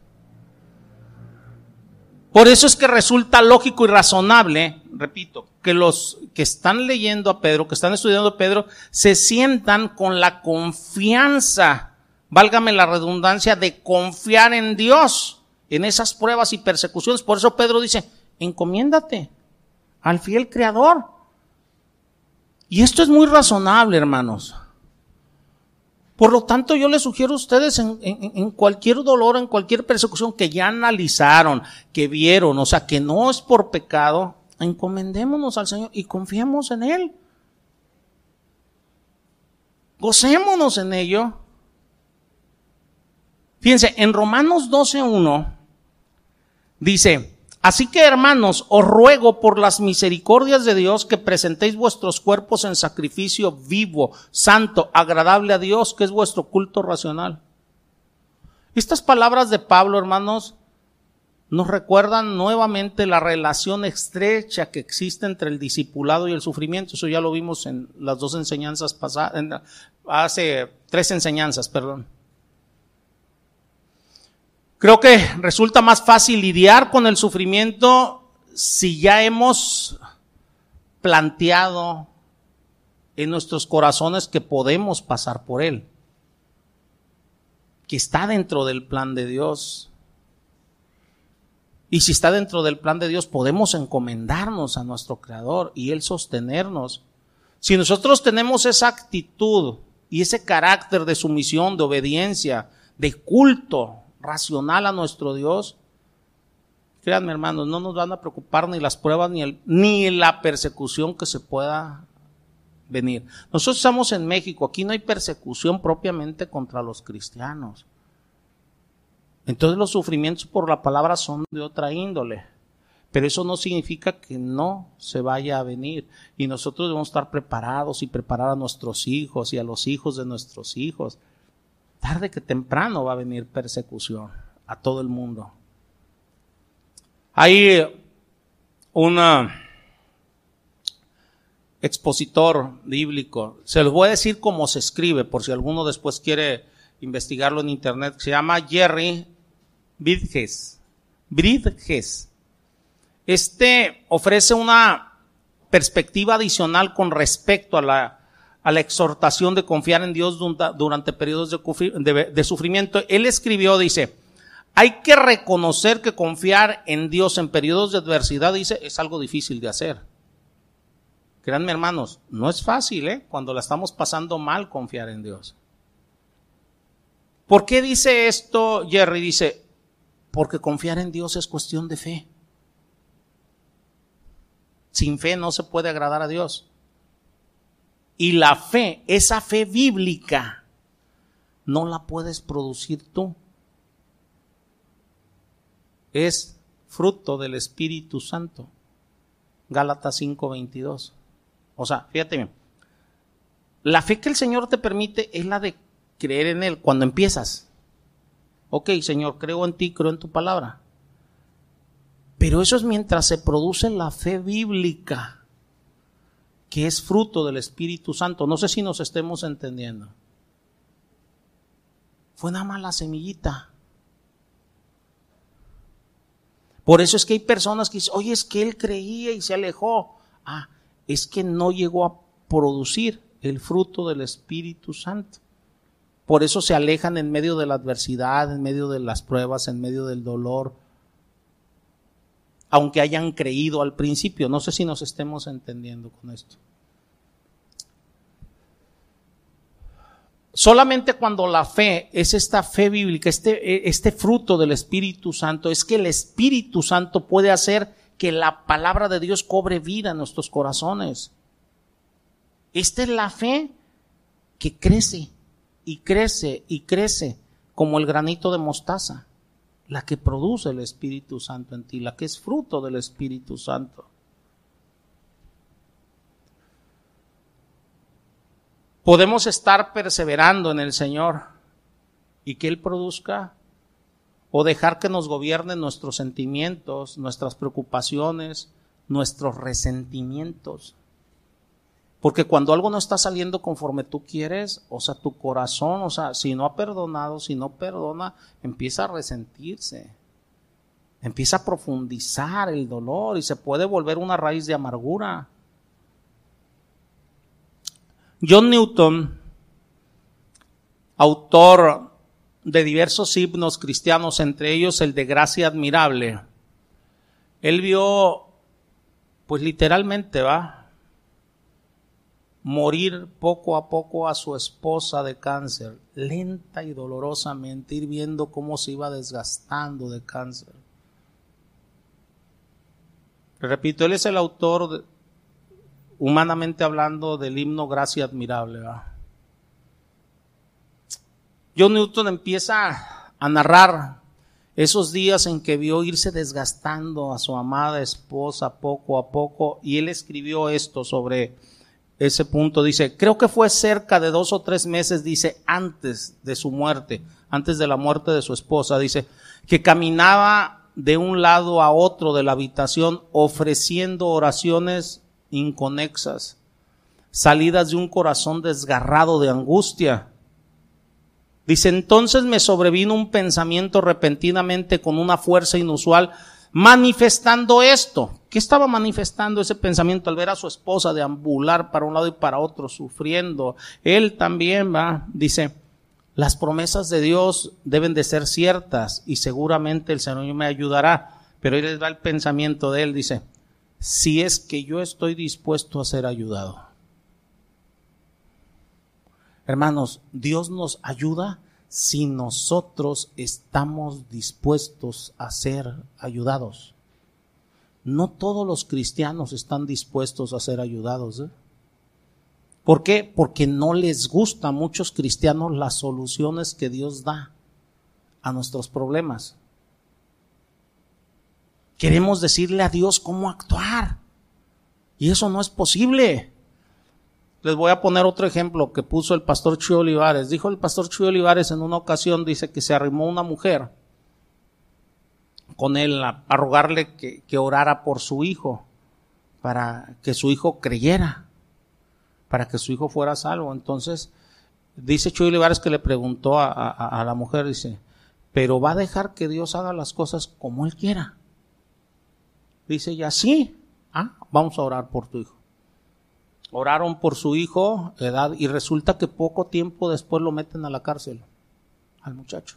Por eso es que resulta lógico y razonable, repito, que los que están leyendo a Pedro, que están estudiando a Pedro, se sientan con la confianza, válgame la redundancia, de confiar en Dios en esas pruebas y persecuciones. Por eso Pedro dice, encomiéndate al fiel Creador. Y esto es muy razonable, hermanos. Por lo tanto, yo les sugiero a ustedes en, cualquier dolor, en cualquier persecución que ya analizaron, que vieron, o sea, que no es por pecado, encomendémonos al Señor y confiemos en Él. Gocémonos en ello. Fíjense, en Romanos 12.1 dice, Así que hermanos, os ruego por las misericordias de Dios que presentéis vuestros cuerpos en sacrificio vivo, santo, agradable a Dios, que es vuestro culto racional. Estas palabras de Pablo, hermanos, nos recuerdan nuevamente la relación estrecha que existe entre el discipulado y el sufrimiento. Eso ya lo vimos en las dos enseñanzas pasadas, hace tres enseñanzas, perdón. Creo que resulta más fácil lidiar con el sufrimiento si ya hemos planteado en nuestros corazones que podemos pasar por él, que está dentro del plan de Dios. Y si está dentro del plan de Dios, podemos encomendarnos a nuestro Creador y Él sostenernos. Si nosotros tenemos esa actitud y ese carácter de sumisión, de obediencia, de culto, racional a nuestro Dios, créanme hermanos, no nos van a preocupar ni las pruebas ni, el, ni la persecución que se pueda venir. Nosotros estamos en México, aquí no hay persecución propiamente contra los cristianos. Entonces los sufrimientos por la palabra son de otra índole. Pero eso no significa que no se vaya a venir. Y nosotros debemos estar preparados y preparar a nuestros hijos y a los hijos de nuestros hijos tarde que temprano va a venir persecución a todo el mundo. Hay un expositor bíblico, se los voy a decir cómo se escribe, por si alguno después quiere investigarlo en internet, se llama Jerry Bridges. Bridges. Este ofrece una perspectiva adicional con respecto a la a la exhortación de confiar en Dios durante periodos de, sufrimiento. Él escribió, dice, hay que reconocer que confiar en Dios en periodos de adversidad, dice, es algo difícil de hacer. Créanme hermanos, no es fácil, ¿eh? Cuando la estamos pasando mal, confiar en Dios. ¿Por qué dice esto Jerry? Dice, porque confiar en Dios es cuestión de fe. Sin fe no se puede agradar a Dios. Y la fe, esa fe bíblica, no la puedes producir tú. Es fruto del Espíritu Santo. Gálatas 5:22. O sea, fíjate bien. La fe que el Señor te permite es la de creer en Él cuando empiezas. Ok, Señor, creo en ti, creo en tu palabra. Pero eso es mientras se produce la fe bíblica, que es fruto del Espíritu Santo. No sé si nos estemos entendiendo. Fue nada más la semillita. Por eso es que hay personas que dicen, oye, es que él creía y se alejó. Ah, es que no llegó a producir el fruto del Espíritu Santo. Por eso se alejan en medio de la adversidad, en medio de las pruebas, en medio del dolor, aunque hayan creído al principio. No sé si nos estemos entendiendo con esto. Solamente cuando la fe es esta fe bíblica, este, este fruto del Espíritu Santo, es que el Espíritu Santo puede hacer que la palabra de Dios cobre vida en nuestros corazones. Esta es la fe que crece y crece y crece como el granito de mostaza, la que produce el Espíritu Santo en ti, la que es fruto del Espíritu Santo. Podemos estar perseverando en el Señor y que Él produzca o dejar que nos gobiernen nuestros sentimientos, nuestras preocupaciones, nuestros resentimientos. Porque cuando algo no está saliendo conforme tú quieres, o sea, tu corazón, o sea, si no ha perdonado, si no perdona, empieza a resentirse. Empieza a profundizar el dolor y se puede volver una raíz de amargura. John Newton, autor de diversos himnos cristianos, entre ellos el de Gracia Admirable, él vio, pues literalmente, va, morir poco a poco a su esposa de cáncer, lenta y dolorosamente, ir viendo cómo se iba desgastando de cáncer. Repito, él es el autor, humanamente hablando, del himno Gracia Admirable. John Newton empieza a narrar esos días en que vio irse desgastando a su amada esposa poco a poco y él escribió esto sobre ese punto. Dice, creo que fue cerca de dos o tres meses, dice, antes de su muerte, antes de la muerte de su esposa, dice, que caminaba de un lado a otro de la habitación ofreciendo oraciones inconexas, salidas de un corazón desgarrado de angustia. Dice, entonces me sobrevino un pensamiento repentinamente con una fuerza inusual manifestando esto. ¿Qué estaba manifestando ese pensamiento al ver a su esposa deambular para un lado y para otro, sufriendo? Él también va, dice, las promesas de Dios deben de ser ciertas y seguramente el Señor me ayudará. Pero él les da el pensamiento de él, dice, si es que yo estoy dispuesto a ser ayudado. Hermanos, Dios nos ayuda si nosotros estamos dispuestos a ser ayudados. No todos los cristianos están dispuestos a ser ayudados. ¿eh? ¿Por qué? Porque no les gusta a muchos cristianos las soluciones que Dios da a nuestros problemas. Queremos decirle a Dios cómo actuar. Y eso no es posible. Les voy a poner otro ejemplo que puso el pastor Chuy Olivares. Dijo el pastor Chuy Olivares en una ocasión, dice que se arrimó una mujer con él a, rogarle que, que, orara por su hijo, para que su hijo creyera, para que su hijo fuera salvo. Entonces, dice Chuy Olivares que le preguntó a, a la mujer, dice, pero va a dejar que Dios haga las cosas como él quiera. Dice ella, sí, ah, vamos a orar por tu hijo oraron por su hijo, edad, y resulta que poco tiempo después lo meten a la cárcel, al muchacho.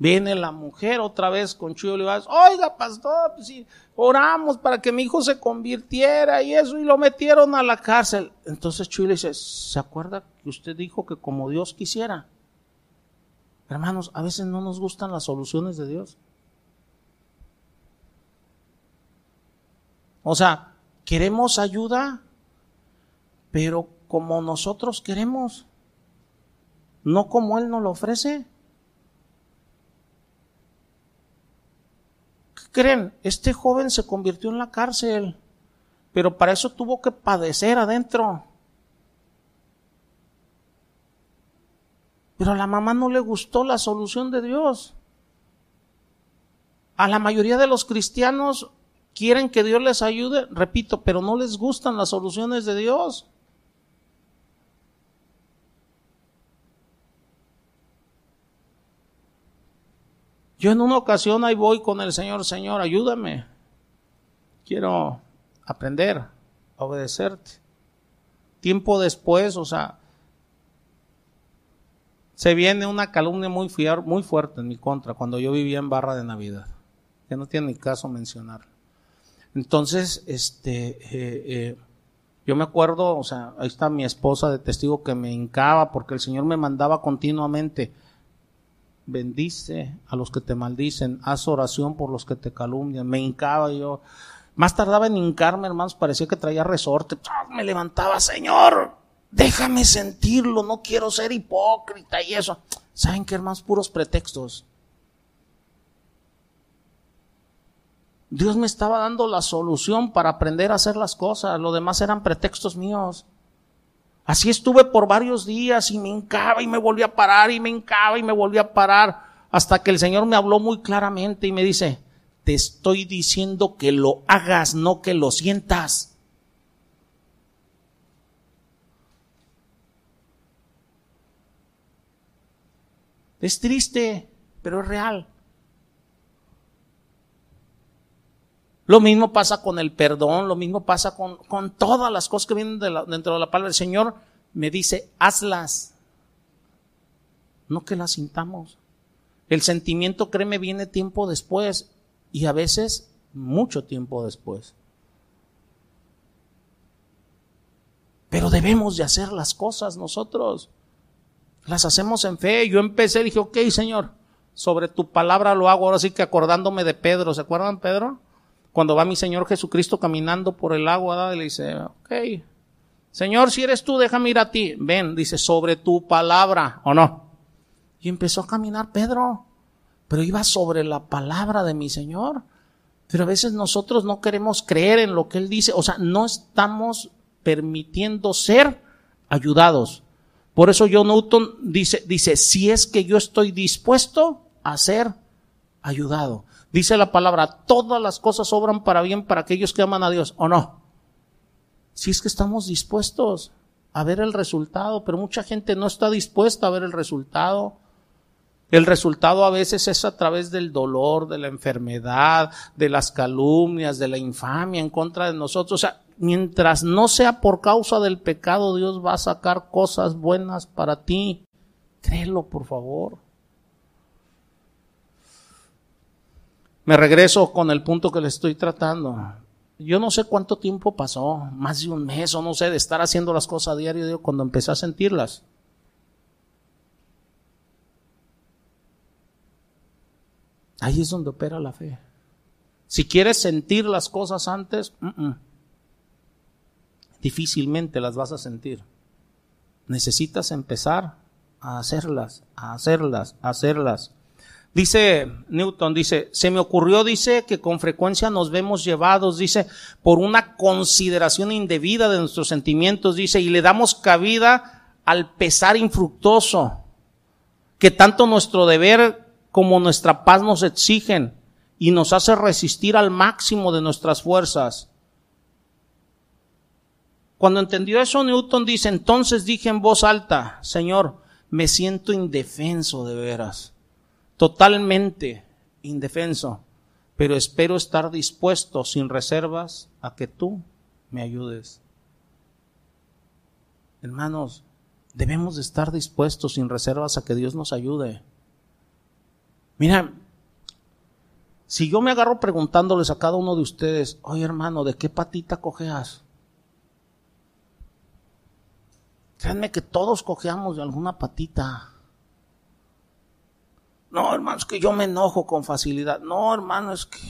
Viene la mujer otra vez con Chuy Olivares, oiga pastor, pues oramos para que mi hijo se convirtiera y eso, y lo metieron a la cárcel. Entonces Chuy le dice, ¿se acuerda que usted dijo que como Dios quisiera? Hermanos, a veces no nos gustan las soluciones de Dios. O sea, queremos ayuda, pero como nosotros queremos, no como Él nos lo ofrece. Creen? Este joven se convirtió en la cárcel, pero para eso tuvo que padecer adentro. Pero a la mamá no le gustó la solución de Dios. A la mayoría de los cristianos quieren que Dios les ayude, repito, pero no les gustan las soluciones de Dios. Yo en una ocasión ahí voy con el Señor, Señor, ayúdame. Quiero aprender a obedecerte. Tiempo después, o sea, se viene una calumnia muy, muy fuerte en mi contra cuando yo vivía en Barra de Navidad. Que no tiene ni caso mencionarlo. Entonces, este, eh, eh, yo me acuerdo, o sea, ahí está mi esposa de testigo que me hincaba porque el Señor me mandaba continuamente bendice a los que te maldicen, haz oración por los que te calumnian. Me hincaba yo. Más tardaba en hincarme, hermanos, parecía que traía resorte. Me levantaba, Señor, déjame sentirlo, no quiero ser hipócrita y eso. ¿Saben qué, hermanos? Puros pretextos. Dios me estaba dando la solución para aprender a hacer las cosas. Lo demás eran pretextos míos. Así estuve por varios días y me hincaba y me volvía a parar y me hincaba y me volvía a parar hasta que el Señor me habló muy claramente y me dice, te estoy diciendo que lo hagas, no que lo sientas. Es triste, pero es real. Lo mismo pasa con el perdón, lo mismo pasa con, con todas las cosas que vienen dentro de la palabra del Señor. Me dice, hazlas. No que las sintamos. El sentimiento, créeme, viene tiempo después y a veces mucho tiempo después. Pero debemos de hacer las cosas nosotros. Las hacemos en fe. Yo empecé, dije, ok, Señor, sobre tu palabra lo hago. Ahora sí que acordándome de Pedro. ¿Se acuerdan, Pedro? Cuando va mi Señor Jesucristo caminando por el agua, le dice, ok, Señor, si eres tú, déjame ir a ti. Ven, dice, sobre tu palabra, ¿o no? Y empezó a caminar Pedro, pero iba sobre la palabra de mi Señor. Pero a veces nosotros no queremos creer en lo que Él dice, o sea, no estamos permitiendo ser ayudados. Por eso John Newton dice, dice, si es que yo estoy dispuesto a ser ayudado. Dice la palabra, todas las cosas obran para bien para aquellos que aman a Dios, ¿o no? Si es que estamos dispuestos a ver el resultado, pero mucha gente no está dispuesta a ver el resultado. El resultado a veces es a través del dolor, de la enfermedad, de las calumnias, de la infamia en contra de nosotros. O sea, mientras no sea por causa del pecado, Dios va a sacar cosas buenas para ti. Créelo, por favor. Me regreso con el punto que le estoy tratando. Yo no sé cuánto tiempo pasó, más de un mes o no sé, de estar haciendo las cosas a diario cuando empecé a sentirlas. Ahí es donde opera la fe. Si quieres sentir las cosas antes, difícilmente las vas a sentir. Necesitas empezar a hacerlas, a hacerlas, a hacerlas. Dice Newton, dice, se me ocurrió, dice, que con frecuencia nos vemos llevados, dice, por una consideración indebida de nuestros sentimientos, dice, y le damos cabida al pesar infructuoso, que tanto nuestro deber como nuestra paz nos exigen y nos hace resistir al máximo de nuestras fuerzas. Cuando entendió eso, Newton dice, entonces dije en voz alta, Señor, me siento indefenso de veras totalmente indefenso, pero espero estar dispuesto sin reservas a que tú me ayudes. Hermanos, debemos de estar dispuestos sin reservas a que Dios nos ayude. Mira, si yo me agarro preguntándoles a cada uno de ustedes, oye hermano, ¿de qué patita cojeas? Créanme que todos cojeamos de alguna patita. No, hermano, es que yo me enojo con facilidad. No, hermano, es que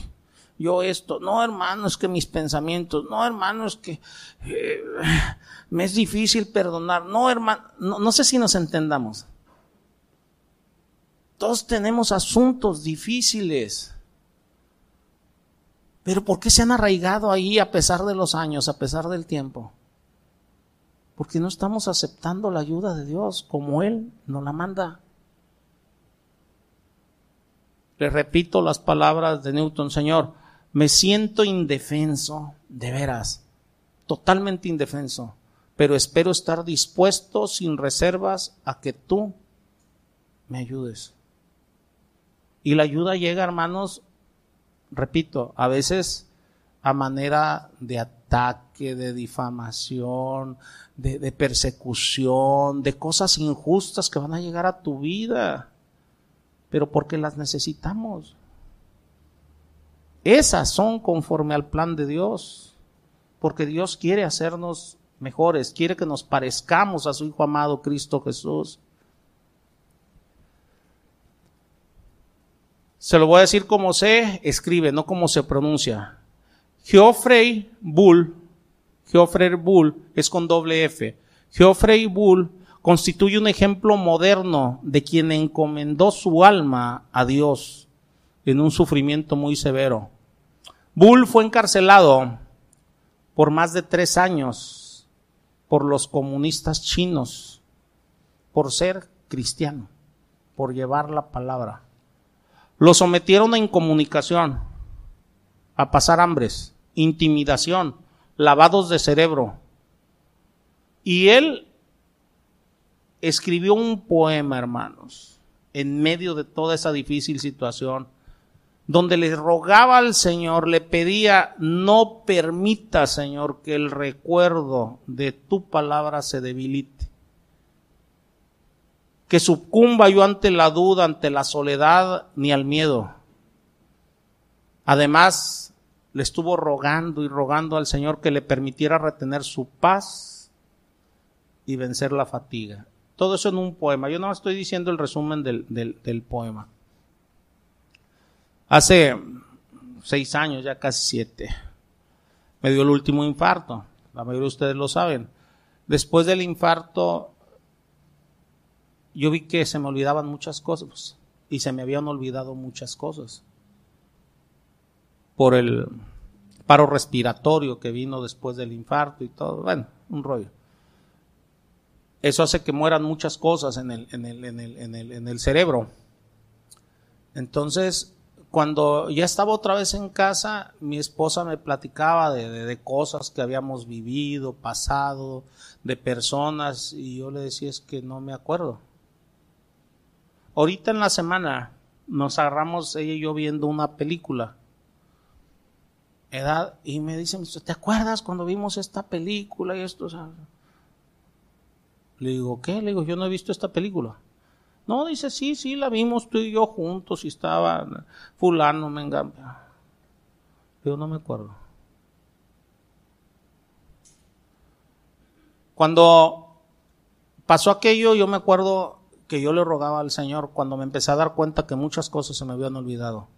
yo esto. No, hermano, es que mis pensamientos. No, hermano, es que eh, me es difícil perdonar. No, hermano, no, no sé si nos entendamos. Todos tenemos asuntos difíciles. Pero ¿por qué se han arraigado ahí a pesar de los años, a pesar del tiempo? Porque no estamos aceptando la ayuda de Dios como Él nos la manda. Le repito las palabras de Newton, Señor, me siento indefenso, de veras, totalmente indefenso, pero espero estar dispuesto sin reservas a que tú me ayudes. Y la ayuda llega, hermanos, repito, a veces a manera de ataque, de difamación, de, de, persecución, de cosas injustas que van a llegar a tu vida, pero porque las necesitamos. Esas son conforme al plan de Dios, porque Dios quiere hacernos mejores, quiere que nos parezcamos a su Hijo amado Cristo Jesús. Se lo voy a decir como se escribe, no como se pronuncia. Geoffrey Bull, Geoffrey Bull es con doble F. Geoffrey Bull constituye un ejemplo moderno de quien encomendó su alma a Dios en un sufrimiento muy severo. Bull fue encarcelado por más de tres años por los comunistas chinos por ser cristiano, por llevar la palabra. Lo sometieron a incomunicación, a pasar hambres, intimidación, lavados de cerebro. Y él escribió un poema, hermanos, en medio de toda esa difícil situación donde le rogaba al Señor, le pedía, no permita, Señor, que el recuerdo de tu palabra se debilite. Que sucumba yo ante la duda, ante la soledad, ni al miedo. Además, le estuvo rogando y rogando al Señor que le permitiera retener su paz y vencer la fatiga. Todo eso en un poema. Yo no estoy diciendo el resumen del, poema. Hace seis años, ya casi siete, me dio el último infarto. La mayoría de ustedes lo saben. Después del infarto, yo vi que se me olvidaban muchas cosas y se me habían olvidado muchas cosas por el paro respiratorio que vino después del infarto y todo. Bueno, un rollo. Eso hace que mueran muchas cosas en el, en el, en el, en el, en el cerebro. Entonces, cuando ya estaba otra vez en casa, mi esposa me platicaba de, de, cosas que habíamos vivido, pasado, de personas, y yo le decía es que no me acuerdo. Ahorita en la semana nos agarramos ella y yo viendo una película. Edad, y me dice, ¿te acuerdas cuando vimos esta película y esto? Le digo, ¿qué? Le digo, yo no he visto esta película. No, dice, sí, sí, la vimos tú y yo juntos y estaba fulano, me engaña. Yo no me acuerdo. Cuando pasó aquello, yo me acuerdo que yo le rogaba al Señor cuando me empecé a dar cuenta que muchas cosas se me habían olvidado.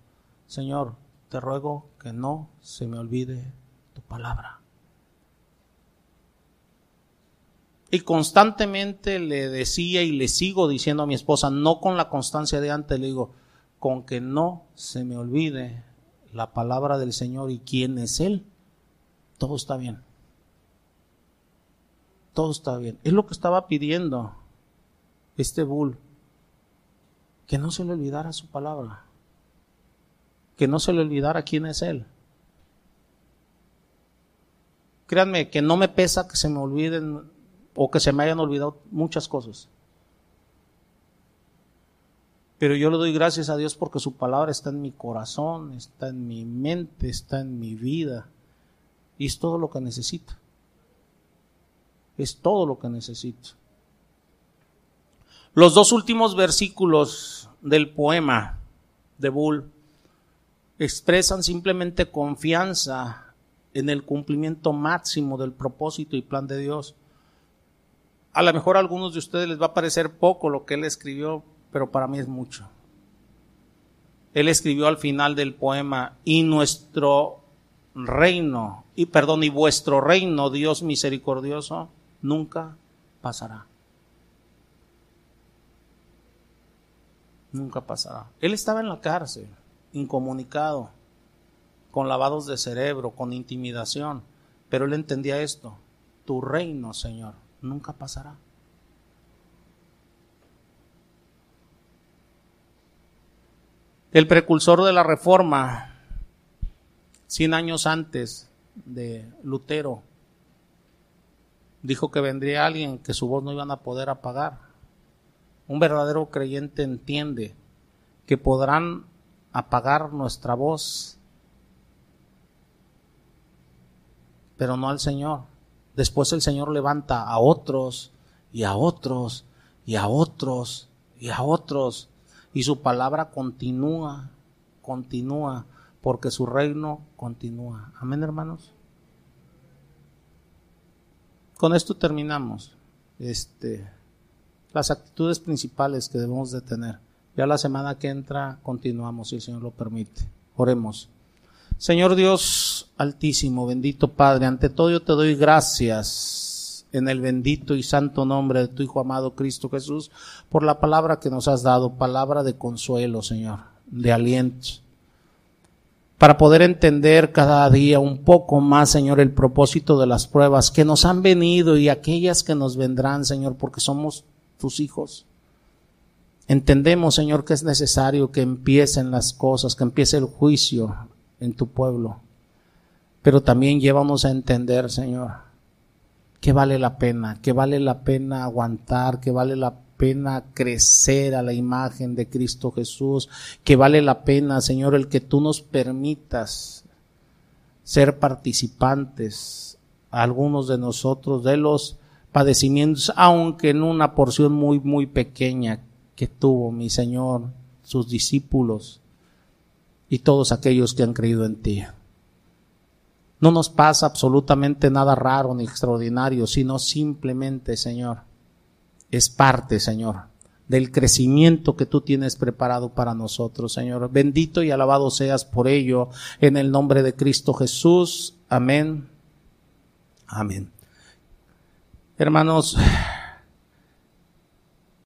Señor, te ruego que no se me olvide tu palabra. Y constantemente le decía y le sigo diciendo a mi esposa, no con la constancia de antes, le digo, con que no se me olvide la palabra del Señor y quién es Él, todo está bien. Todo está bien. Es lo que estaba pidiendo este bull. Que no se le olvidara su palabra. Que no se le olvidara quién es Él. Créanme que no me pesa que se me olviden o que se me hayan olvidado muchas cosas. Pero yo le doy gracias a Dios porque su palabra está en mi corazón, está en mi mente, está en mi vida. Y es todo lo que necesito. Es todo lo que necesito. Los dos últimos versículos del poema de Bull expresan simplemente confianza en el cumplimiento máximo del propósito y plan de Dios. A lo mejor a algunos de ustedes les va a parecer poco lo que él escribió, pero para mí es mucho. Él escribió al final del poema, y nuestro reino, y perdón, y vuestro reino, Dios misericordioso, nunca pasará. Nunca pasará. Él estaba en la cárcel, incomunicado, con lavados de cerebro, con intimidación, pero él entendía esto, tu reino, Señor, nunca pasará. El precursor de la reforma, 100 años antes de Lutero, dijo que vendría alguien que su voz no iban a poder apagar. Un verdadero creyente entiende que podrán apagar nuestra voz, pero no al Señor. Después el Señor levanta a otros y a otros y a otros y a otros y su palabra continúa, continúa, porque su reino continúa. Amén, hermanos. Con esto terminamos. Este, las actitudes principales que debemos de tener. Ya la semana que entra continuamos, si el Señor lo permite. Oremos. Señor Dios Altísimo, bendito Padre, ante todo yo te doy gracias en el bendito y santo nombre de tu Hijo amado Cristo Jesús, por la palabra que nos has dado, palabra de consuelo, Señor, de aliento, para poder entender cada día un poco más, Señor, el propósito de las pruebas que nos han venido y aquellas que nos vendrán, Señor, porque somos tus hijos. Entendemos, Señor, que es necesario que empiecen las cosas, que empiece el juicio en tu pueblo. Pero también llévanos a entender, Señor, que vale la pena, que vale la pena aguantar, que vale la pena crecer a la imagen de Cristo Jesús, que vale la pena, Señor, el que tú nos permitas ser participantes, algunos de nosotros, de los padecimientos, aunque en una porción muy, muy pequeña que tuvo mi Señor, sus discípulos y todos aquellos que han creído en ti. No nos pasa absolutamente nada raro ni extraordinario, sino simplemente, Señor, es parte, Señor, del crecimiento que tú tienes preparado para nosotros, Señor. Bendito y alabado seas por ello, en el nombre de Cristo Jesús. Amén. Amén. Hermanos,